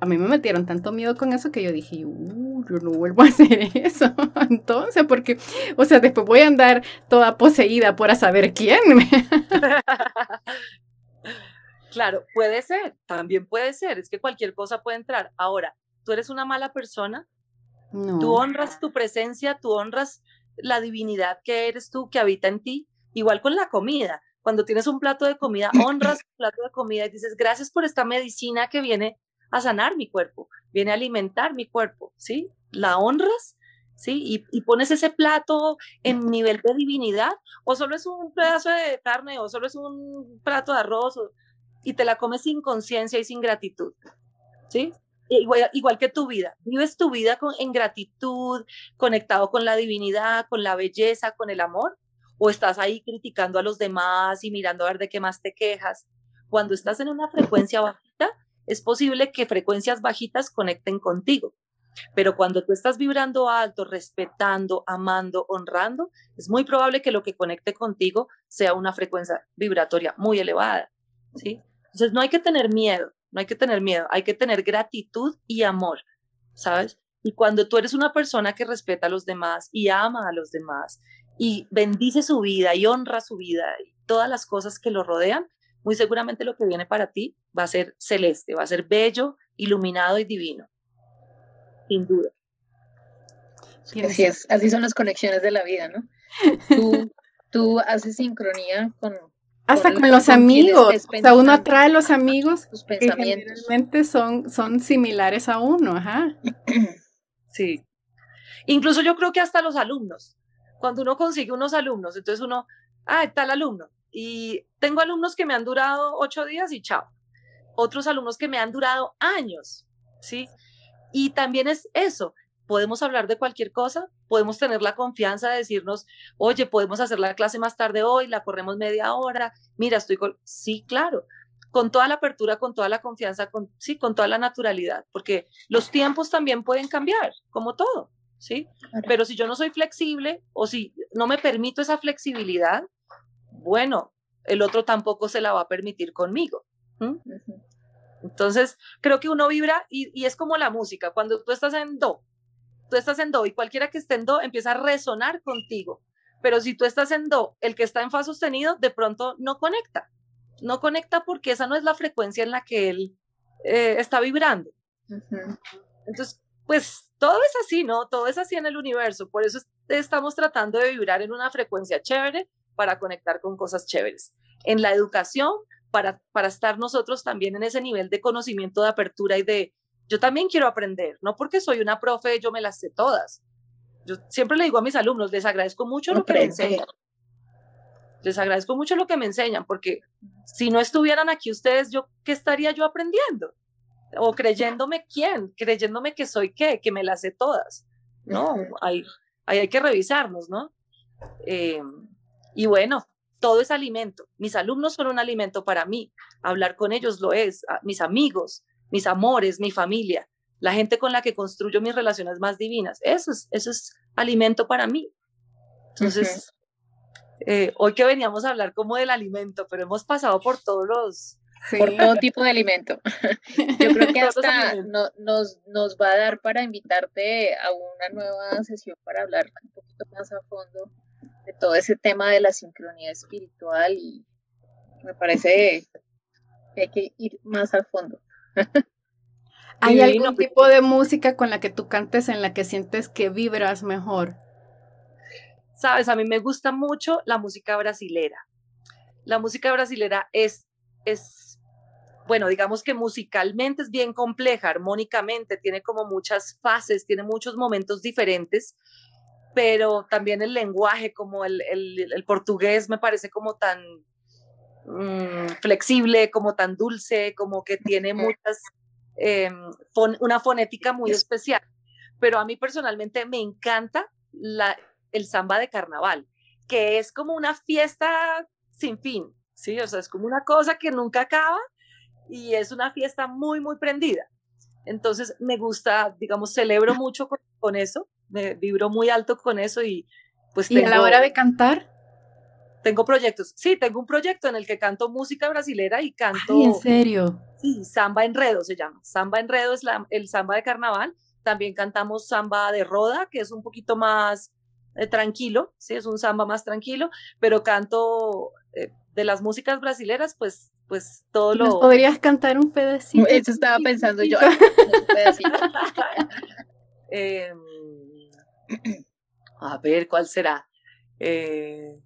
a mí me metieron tanto miedo con eso que yo dije, uh, yo no vuelvo a hacer *laughs* eso. Entonces, porque, o sea, después voy a andar toda poseída por a saber quién. *laughs* claro, puede ser, también puede ser, es que cualquier cosa puede entrar. Ahora, tú eres una mala persona, tú honras tu presencia, tú honras la divinidad que eres tú, que habita en ti, igual con la comida. Cuando tienes un plato de comida, honras tu plato de comida y dices, gracias por esta medicina que viene a sanar mi cuerpo, viene a alimentar mi cuerpo, ¿sí? La honras, ¿sí? Y, y, pones ese plato en nivel de divinidad, o solo es un pedazo de carne, o solo es un plato de arroz, y te la comes sin conciencia y sin gratitud, ¿sí? Igual, que tu vida, vives tu vida con, en gratitud, conectado con la divinidad, con la belleza, con el amor, o estás ahí criticando a los demás y mirando a ver de qué más te quejas. Cuando estás en una frecuencia bajita, es posible que frecuencias bajitas conecten contigo, pero cuando tú estás vibrando alto, respetando, amando, honrando, es muy probable que lo que conecte contigo sea una frecuencia vibratoria muy elevada, ¿sí? Entonces no hay que tener miedo, no hay que tener miedo, hay que tener gratitud y amor, ¿sabes? Y cuando tú eres una persona que respeta a los demás y ama a los demás y bendice su vida y honra su vida y todas las cosas que lo rodean, muy seguramente lo que viene para ti va a ser celeste, va a ser bello, iluminado y divino. Sin duda. Así es, así son las conexiones de la vida, ¿no? Tú, *laughs* tú haces sincronía con, hasta con, los amigos. O sea, uno atrae los amigos que generalmente son, son similares a uno, ajá. *clears throat* Sí. Incluso yo creo que hasta los alumnos. Cuando uno consigue unos alumnos, entonces uno, ah, tal alumno. Y tengo alumnos que me han durado ocho días y chao. Otros alumnos que me han durado años, ¿sí? Y también es eso, podemos hablar de cualquier cosa, podemos tener la confianza de decirnos, oye, podemos hacer la clase más tarde hoy, la corremos media hora, mira, estoy con... Sí, claro, con toda la apertura, con toda la confianza, con, sí, con toda la naturalidad, porque los tiempos también pueden cambiar, como todo, ¿sí? Pero si yo no soy flexible o si no me permito esa flexibilidad, bueno, el otro tampoco se la va a permitir conmigo. Entonces, creo que uno vibra y, y, es como la música. Cuando tú estás en do, tú estás en do y cualquiera que esté en do empieza a resonar contigo. Pero si tú estás en do, el que está en fa sostenido de pronto no conecta. No conecta porque esa no es la frecuencia en la que él eh, está vibrando. Entonces, pues todo es así, ¿no? Todo es así en el universo. Por eso estamos tratando de vibrar en una frecuencia chévere para conectar con cosas chéveres. En la educación, para, para estar nosotros también en ese nivel de conocimiento, de apertura y de, yo también quiero aprender, no porque soy una profe, yo me las sé todas. Yo siempre le digo a mis alumnos, les agradezco mucho lo que me enseñan. Les agradezco mucho lo que me enseñan, porque si no estuvieran aquí ustedes, yo, ¿qué estaría yo aprendiendo? O creyéndome quién, creyéndome que soy qué, que me las sé todas. No, ahí, hay que revisarnos, ¿no? Eh, y bueno, todo es alimento. Mis alumnos son un alimento para mí. Hablar con ellos lo es. Mis amigos, mis amores, mi familia, la gente con la que construyo mis relaciones más divinas. Eso es, eso es alimento para mí. Entonces, eh, hoy que veníamos a hablar como del alimento, pero hemos pasado por todos los... Por *laughs* todo tipo de alimento. Yo creo que hasta nos, nos va a dar para invitarte a una nueva sesión para hablar un poquito más a fondo de todo ese tema de la sincronía espiritual y me parece que hay que ir más al fondo. *laughs* ¿Hay algún tipo de música con la que tú cantes en la que sientes que vibras mejor? Sabes, a mí me gusta mucho la música brasilera. La música brasilera es, es, bueno, digamos que musicalmente es bien compleja, armónicamente, tiene como muchas fases, tiene muchos momentos diferentes, pero también el lenguaje, como el, el, portugués, me parece como tan mm, flexible, como tan dulce, como que tiene muchas, em, una fonética muy especial. Pero a mí personalmente me encanta la, el samba de carnaval, que es como una fiesta sin fin, ¿sí? O sea, es como una cosa que nunca acaba y es una fiesta muy, muy prendida. Entonces, me gusta, digamos, celebro mucho con, eso, me vibro muy alto con eso y pues... ¿Y a la hora de cantar? Tengo proyectos, sí, tengo un proyecto en el que canto música brasilera y canto... Ay, ¿en serio? Sí, samba enredo se llama. Samba enredo es la, el samba de carnaval. También cantamos samba de roda, que es un poquito más eh, tranquilo, sí, es un samba más tranquilo, pero canto eh, de las músicas brasileras, pues, pues todo lo... ¿Podrías cantar un pedacito? Eso estaba pensando yo. *laughs* *laughs* *laughs* Em, a ver, ¿cuál será? Eh,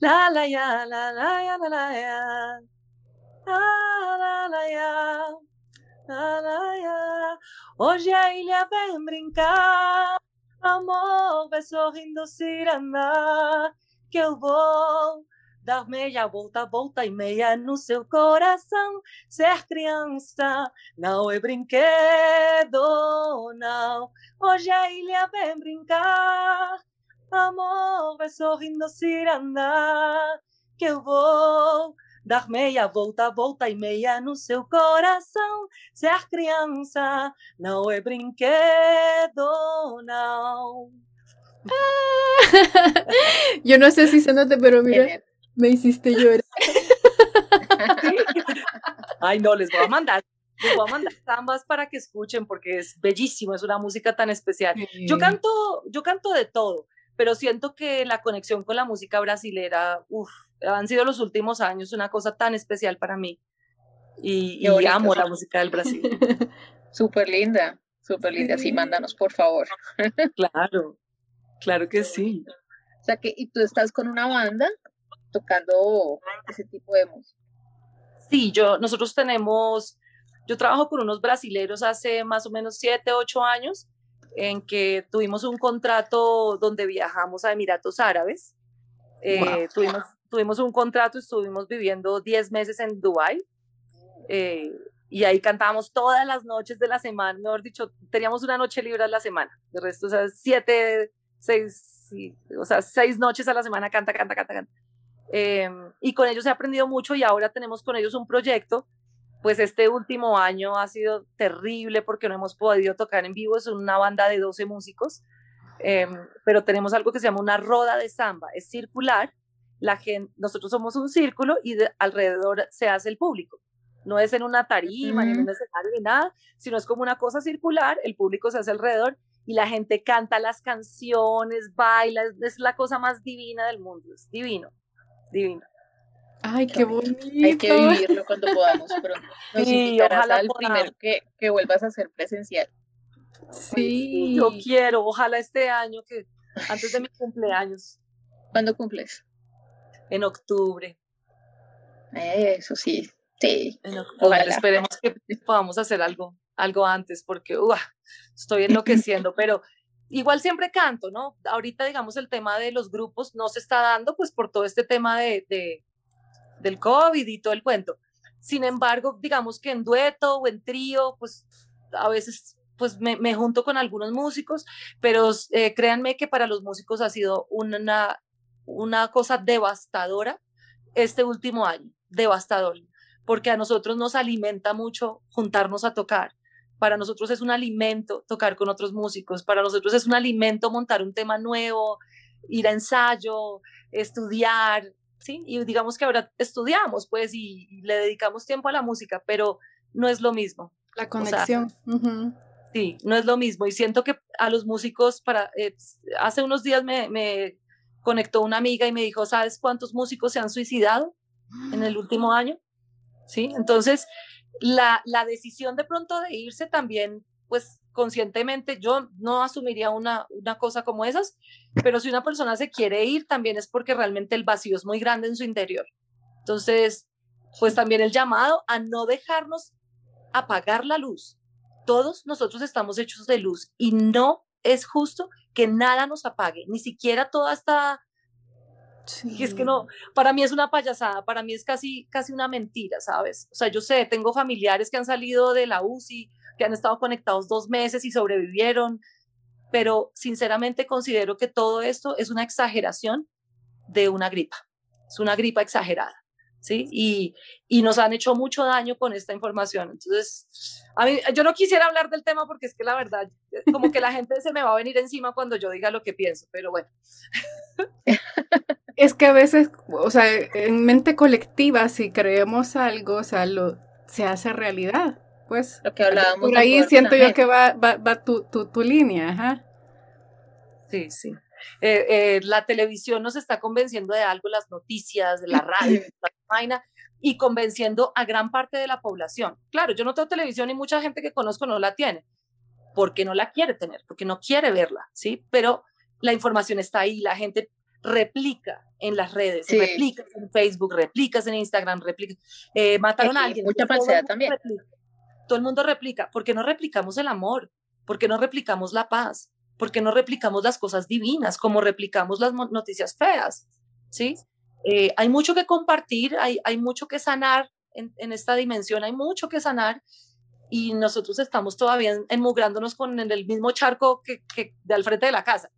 la la ya, la la la la. La. La la ya. Hoje a ilha vem brincar. Amor, vai sorrindo cirandar, que eu vou dar meia volta, volta e meia no seu coração. Ser criança não é brinquedo, não. Hoje a ilha vem brincar. Amor, vai sorrindo cirandar, que eu vou dar meia volta, volta e meia no seu coração. Ser criança não é brinquedo, não. *laughs* Ah, yo no sé si se nota, pero mira, me hiciste llorar. *laughs* Ay, no, les voy a mandar. Les voy a mandar ambas para que escuchen porque es bellísimo, es una música tan especial. Yo canto, yo canto de todo, pero siento que la conexión con la música brasilera, uff, han sido los últimos años una cosa tan especial para mí. Y, amo la música del Brasil. *laughs* Súper linda, súper linda. Sí. mándanos, por favor. *laughs* claro, claro que sí. O sea que, ¿y tú estás con una banda tocando ese tipo de música? Sí, yo, nosotros tenemos, yo trabajo con unos brasileros hace más o menos siete, ocho años, en que tuvimos un contrato donde viajamos a Emiratos Árabes. Eh, tuvimos, tuvimos un contrato, estuvimos viviendo 10 meses en Dubái eh, y ahí cantábamos todas las noches de la semana, mejor dicho, teníamos una noche libre a la semana, de resto, o sea, siete, seis, o sea, seis noches a la semana canta, canta, canta, canta. Em, y con ellos he aprendido mucho y ahora tenemos con ellos un proyecto. Pues este último año ha sido terrible porque no hemos podido tocar en vivo, es una banda de 12 músicos, em, pero tenemos algo que se llama una roda de samba, es circular la gente, nosotros somos un círculo y alrededor se hace el público. No es en una tarima, ni en un escenario, ni nada, sino es como una cosa circular, el público se hace alrededor y la gente canta las canciones, baila, es la cosa más divina del mundo, es divino, divino. Ay, qué bonito. Hay que vivirlo cuando podamos, pero nos *laughs* sí, ojalá al primero que, que vuelvas a hacer presencial. Sí. Yo quiero, ojalá este año, que antes de mi cumpleaños. ¿Cuándo cumples? en octubre. Eso sí, sí. En octubre. Esperemos que podamos hacer algo, algo antes, porque estoy enloqueciendo, pero igual siempre canto, ¿no? Ahorita, digamos, el tema de los grupos no se está dando, pues por todo este tema de, de del COVID y todo el cuento. Sin embargo, digamos que en dueto o en trío, pues a veces pues me, me junto con algunos músicos, pero eh, créanme que para los músicos ha sido una una cosa devastadora este último año, devastador, porque a nosotros nos alimenta mucho juntarnos a tocar. Para nosotros es un alimento tocar con otros músicos, para nosotros es un alimento montar un tema nuevo, ir a ensayo, estudiar, ¿sí? Y digamos que ahora estudiamos, pues, y, le dedicamos tiempo a la música, pero no es lo mismo. La conexión. Sí, no es lo mismo. Y siento que a los músicos, para, eh, hace unos días me, me conectó una amiga y me dijo, ¿sabes cuántos músicos se han suicidado en el último año? Sí, entonces la, la decisión de pronto de irse también, pues conscientemente, yo no asumiría una, una cosa como esas, pero si una persona se quiere ir, también es porque realmente el vacío es muy grande en su interior. Entonces, pues también el llamado a no dejarnos apagar la luz. Todos nosotros estamos hechos de luz y no es justo que nada nos apague, ni siquiera toda esta... Sí. es que no, para mí es una payasada, para mí es casi, casi una mentira, ¿sabes? O sea, yo sé, tengo familiares que han salido de la UCI, que han estado conectados dos meses y sobrevivieron, pero sinceramente considero que todo esto es una exageración de una gripa, es una gripa exagerada. ¿sí? Y, y, nos han hecho mucho daño con esta información. Entonces, a mí, yo no quisiera hablar del tema porque es que la verdad, como que la gente se me va a venir encima cuando yo diga lo que pienso, pero bueno. *laughs* Es que a veces, o sea, en mente colectiva, si creemos algo, o sea, lo, se hace realidad, pues. Lo que hablábamos. Por ahí siento yo que va, va, va tu, tu, tu línea, ajá. Sí, sí. Eh, eh, la televisión nos está convenciendo de algo, las noticias, la *clears throat* radio, la vaina, y convenciendo a gran parte de la población. Claro, yo no tengo televisión y mucha gente que conozco no la tiene, porque no la quiere tener, porque no quiere verla, ¿sí? Pero la información está ahí, la gente replica en las redes, replica en Facebook, replicas en Instagram, replica, eh, mataron a alguien. Mucha falsedad también. todo el mundo replica, porque no replicamos el amor, porque no replicamos la paz, porque no replicamos las cosas divinas como replicamos las noticias feas? ¿Sí? Eh, hay mucho que compartir, hay, hay mucho que sanar en, en, esta dimensión, hay mucho que sanar y nosotros estamos todavía enmugrándonos con el mismo charco que, que de al frente de la casa.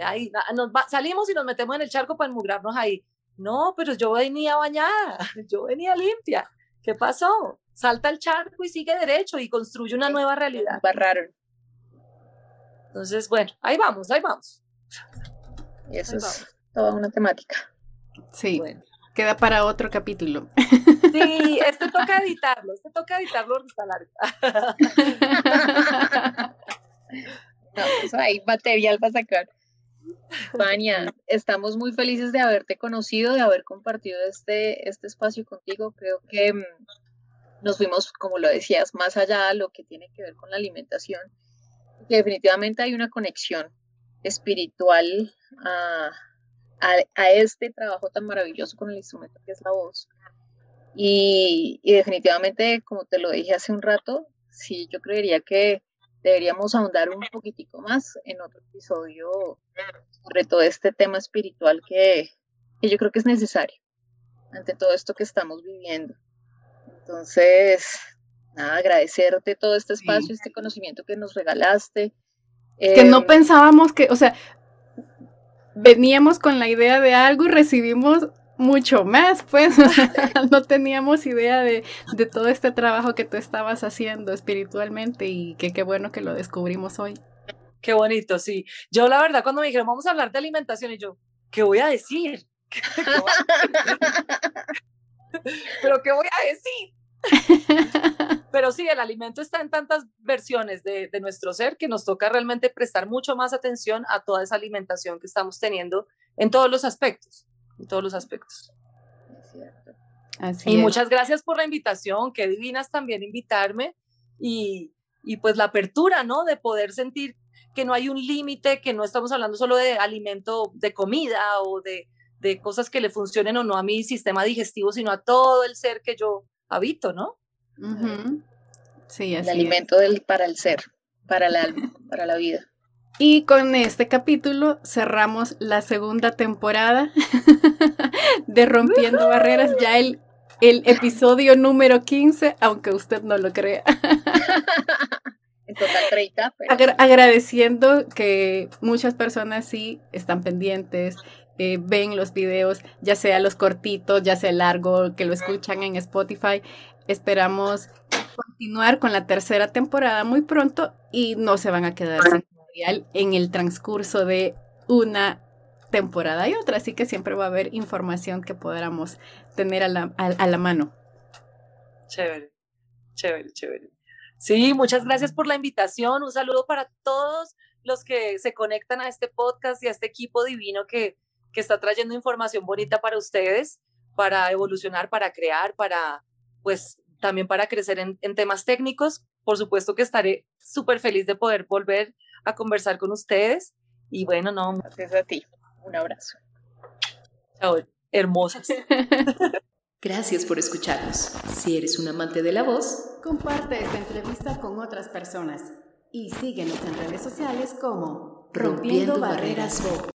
Ahí nos salimos y nos metemos en el charco para enmugrarnos ahí. No, pero yo venía bañada, *laughs* yo venía limpia. ¿Qué pasó? Salta el charco y sigue derecho y construye una nueva realidad. Barraron. Entonces, bueno, ahí vamos, ahí vamos. Y eso es toda una temática. Sí. Bueno. Queda para otro capítulo. Sí, este toca editarlo, este toca editarlo está largo. *laughs* No, eso hay material para sacar. Vania, estamos muy felices de haberte conocido, de haber compartido este, este espacio contigo. Creo que mm, nos fuimos, como lo decías, más allá de lo que tiene que ver con la alimentación definitivamente hay una conexión espiritual a, a, este trabajo tan maravilloso con el instrumento que es la voz. Y, y, definitivamente, como te lo dije hace un rato, sí, yo creería que deberíamos ahondar un poquitico más en otro episodio sobre todo este tema espiritual que, que yo creo que es necesario ante todo esto que estamos viviendo. Entonces, nada, agradecerte todo este espacio, este conocimiento que nos regalaste. Que no em, pensábamos que, o sea, veníamos con la idea de algo y recibimos mucho más, pues *laughs* no teníamos idea de, de, todo este trabajo que tú estabas haciendo espiritualmente y que qué bueno que lo descubrimos hoy. Qué bonito, sí. Yo la verdad cuando me dijeron vamos a hablar de alimentación y yo, ¿qué voy a decir? *laughs* ¿Pero qué voy a decir? *laughs* Pero sí, el alimento está en tantas versiones de, de, nuestro ser que nos toca realmente prestar mucho más atención a toda esa alimentación que estamos teniendo en todos los aspectos, en todos los aspectos. Así y muchas gracias por la invitación, qué divinas también invitarme y, y pues la apertura, ¿no? De poder sentir que no hay un límite, que no estamos hablando solo de alimento, de comida o de, de cosas que le funcionen o no a mi sistema digestivo, sino a todo el ser que yo habito, ¿no? Sí, así El alimento del, para el ser, para el alma, para la vida. Y con este capítulo cerramos la segunda temporada *laughs* de Rompiendo Barreras, ya el, el episodio número 15, aunque usted no lo crea. en total 30. agradeciendo que muchas personas sí están pendientes, eh, ven los videos, ya sea los cortitos, ya sea largo, que lo escuchan en Spotify. Esperamos continuar con la tercera temporada muy pronto y no se van a quedar sin en el transcurso de una temporada y otra, así que siempre va a haber información que podamos tener a la, a la mano. Chévere, chévere, chévere. Sí, muchas gracias por la invitación. Un saludo para todos los que se conectan a este podcast y a este equipo divino que, que está trayendo información bonita para ustedes, para evolucionar, para crear, para, pues, también para crecer en, en temas técnicos. Por supuesto que estaré súper feliz de poder volver a conversar con ustedes. Y bueno, no. Gracias a ti. Un abrazo. Chao, hermosas. *laughs* Gracias por escucharnos. Si eres un amante de la voz, comparte esta entrevista con otras personas y síguenos en redes sociales como Rompiendo, Barreras Voz.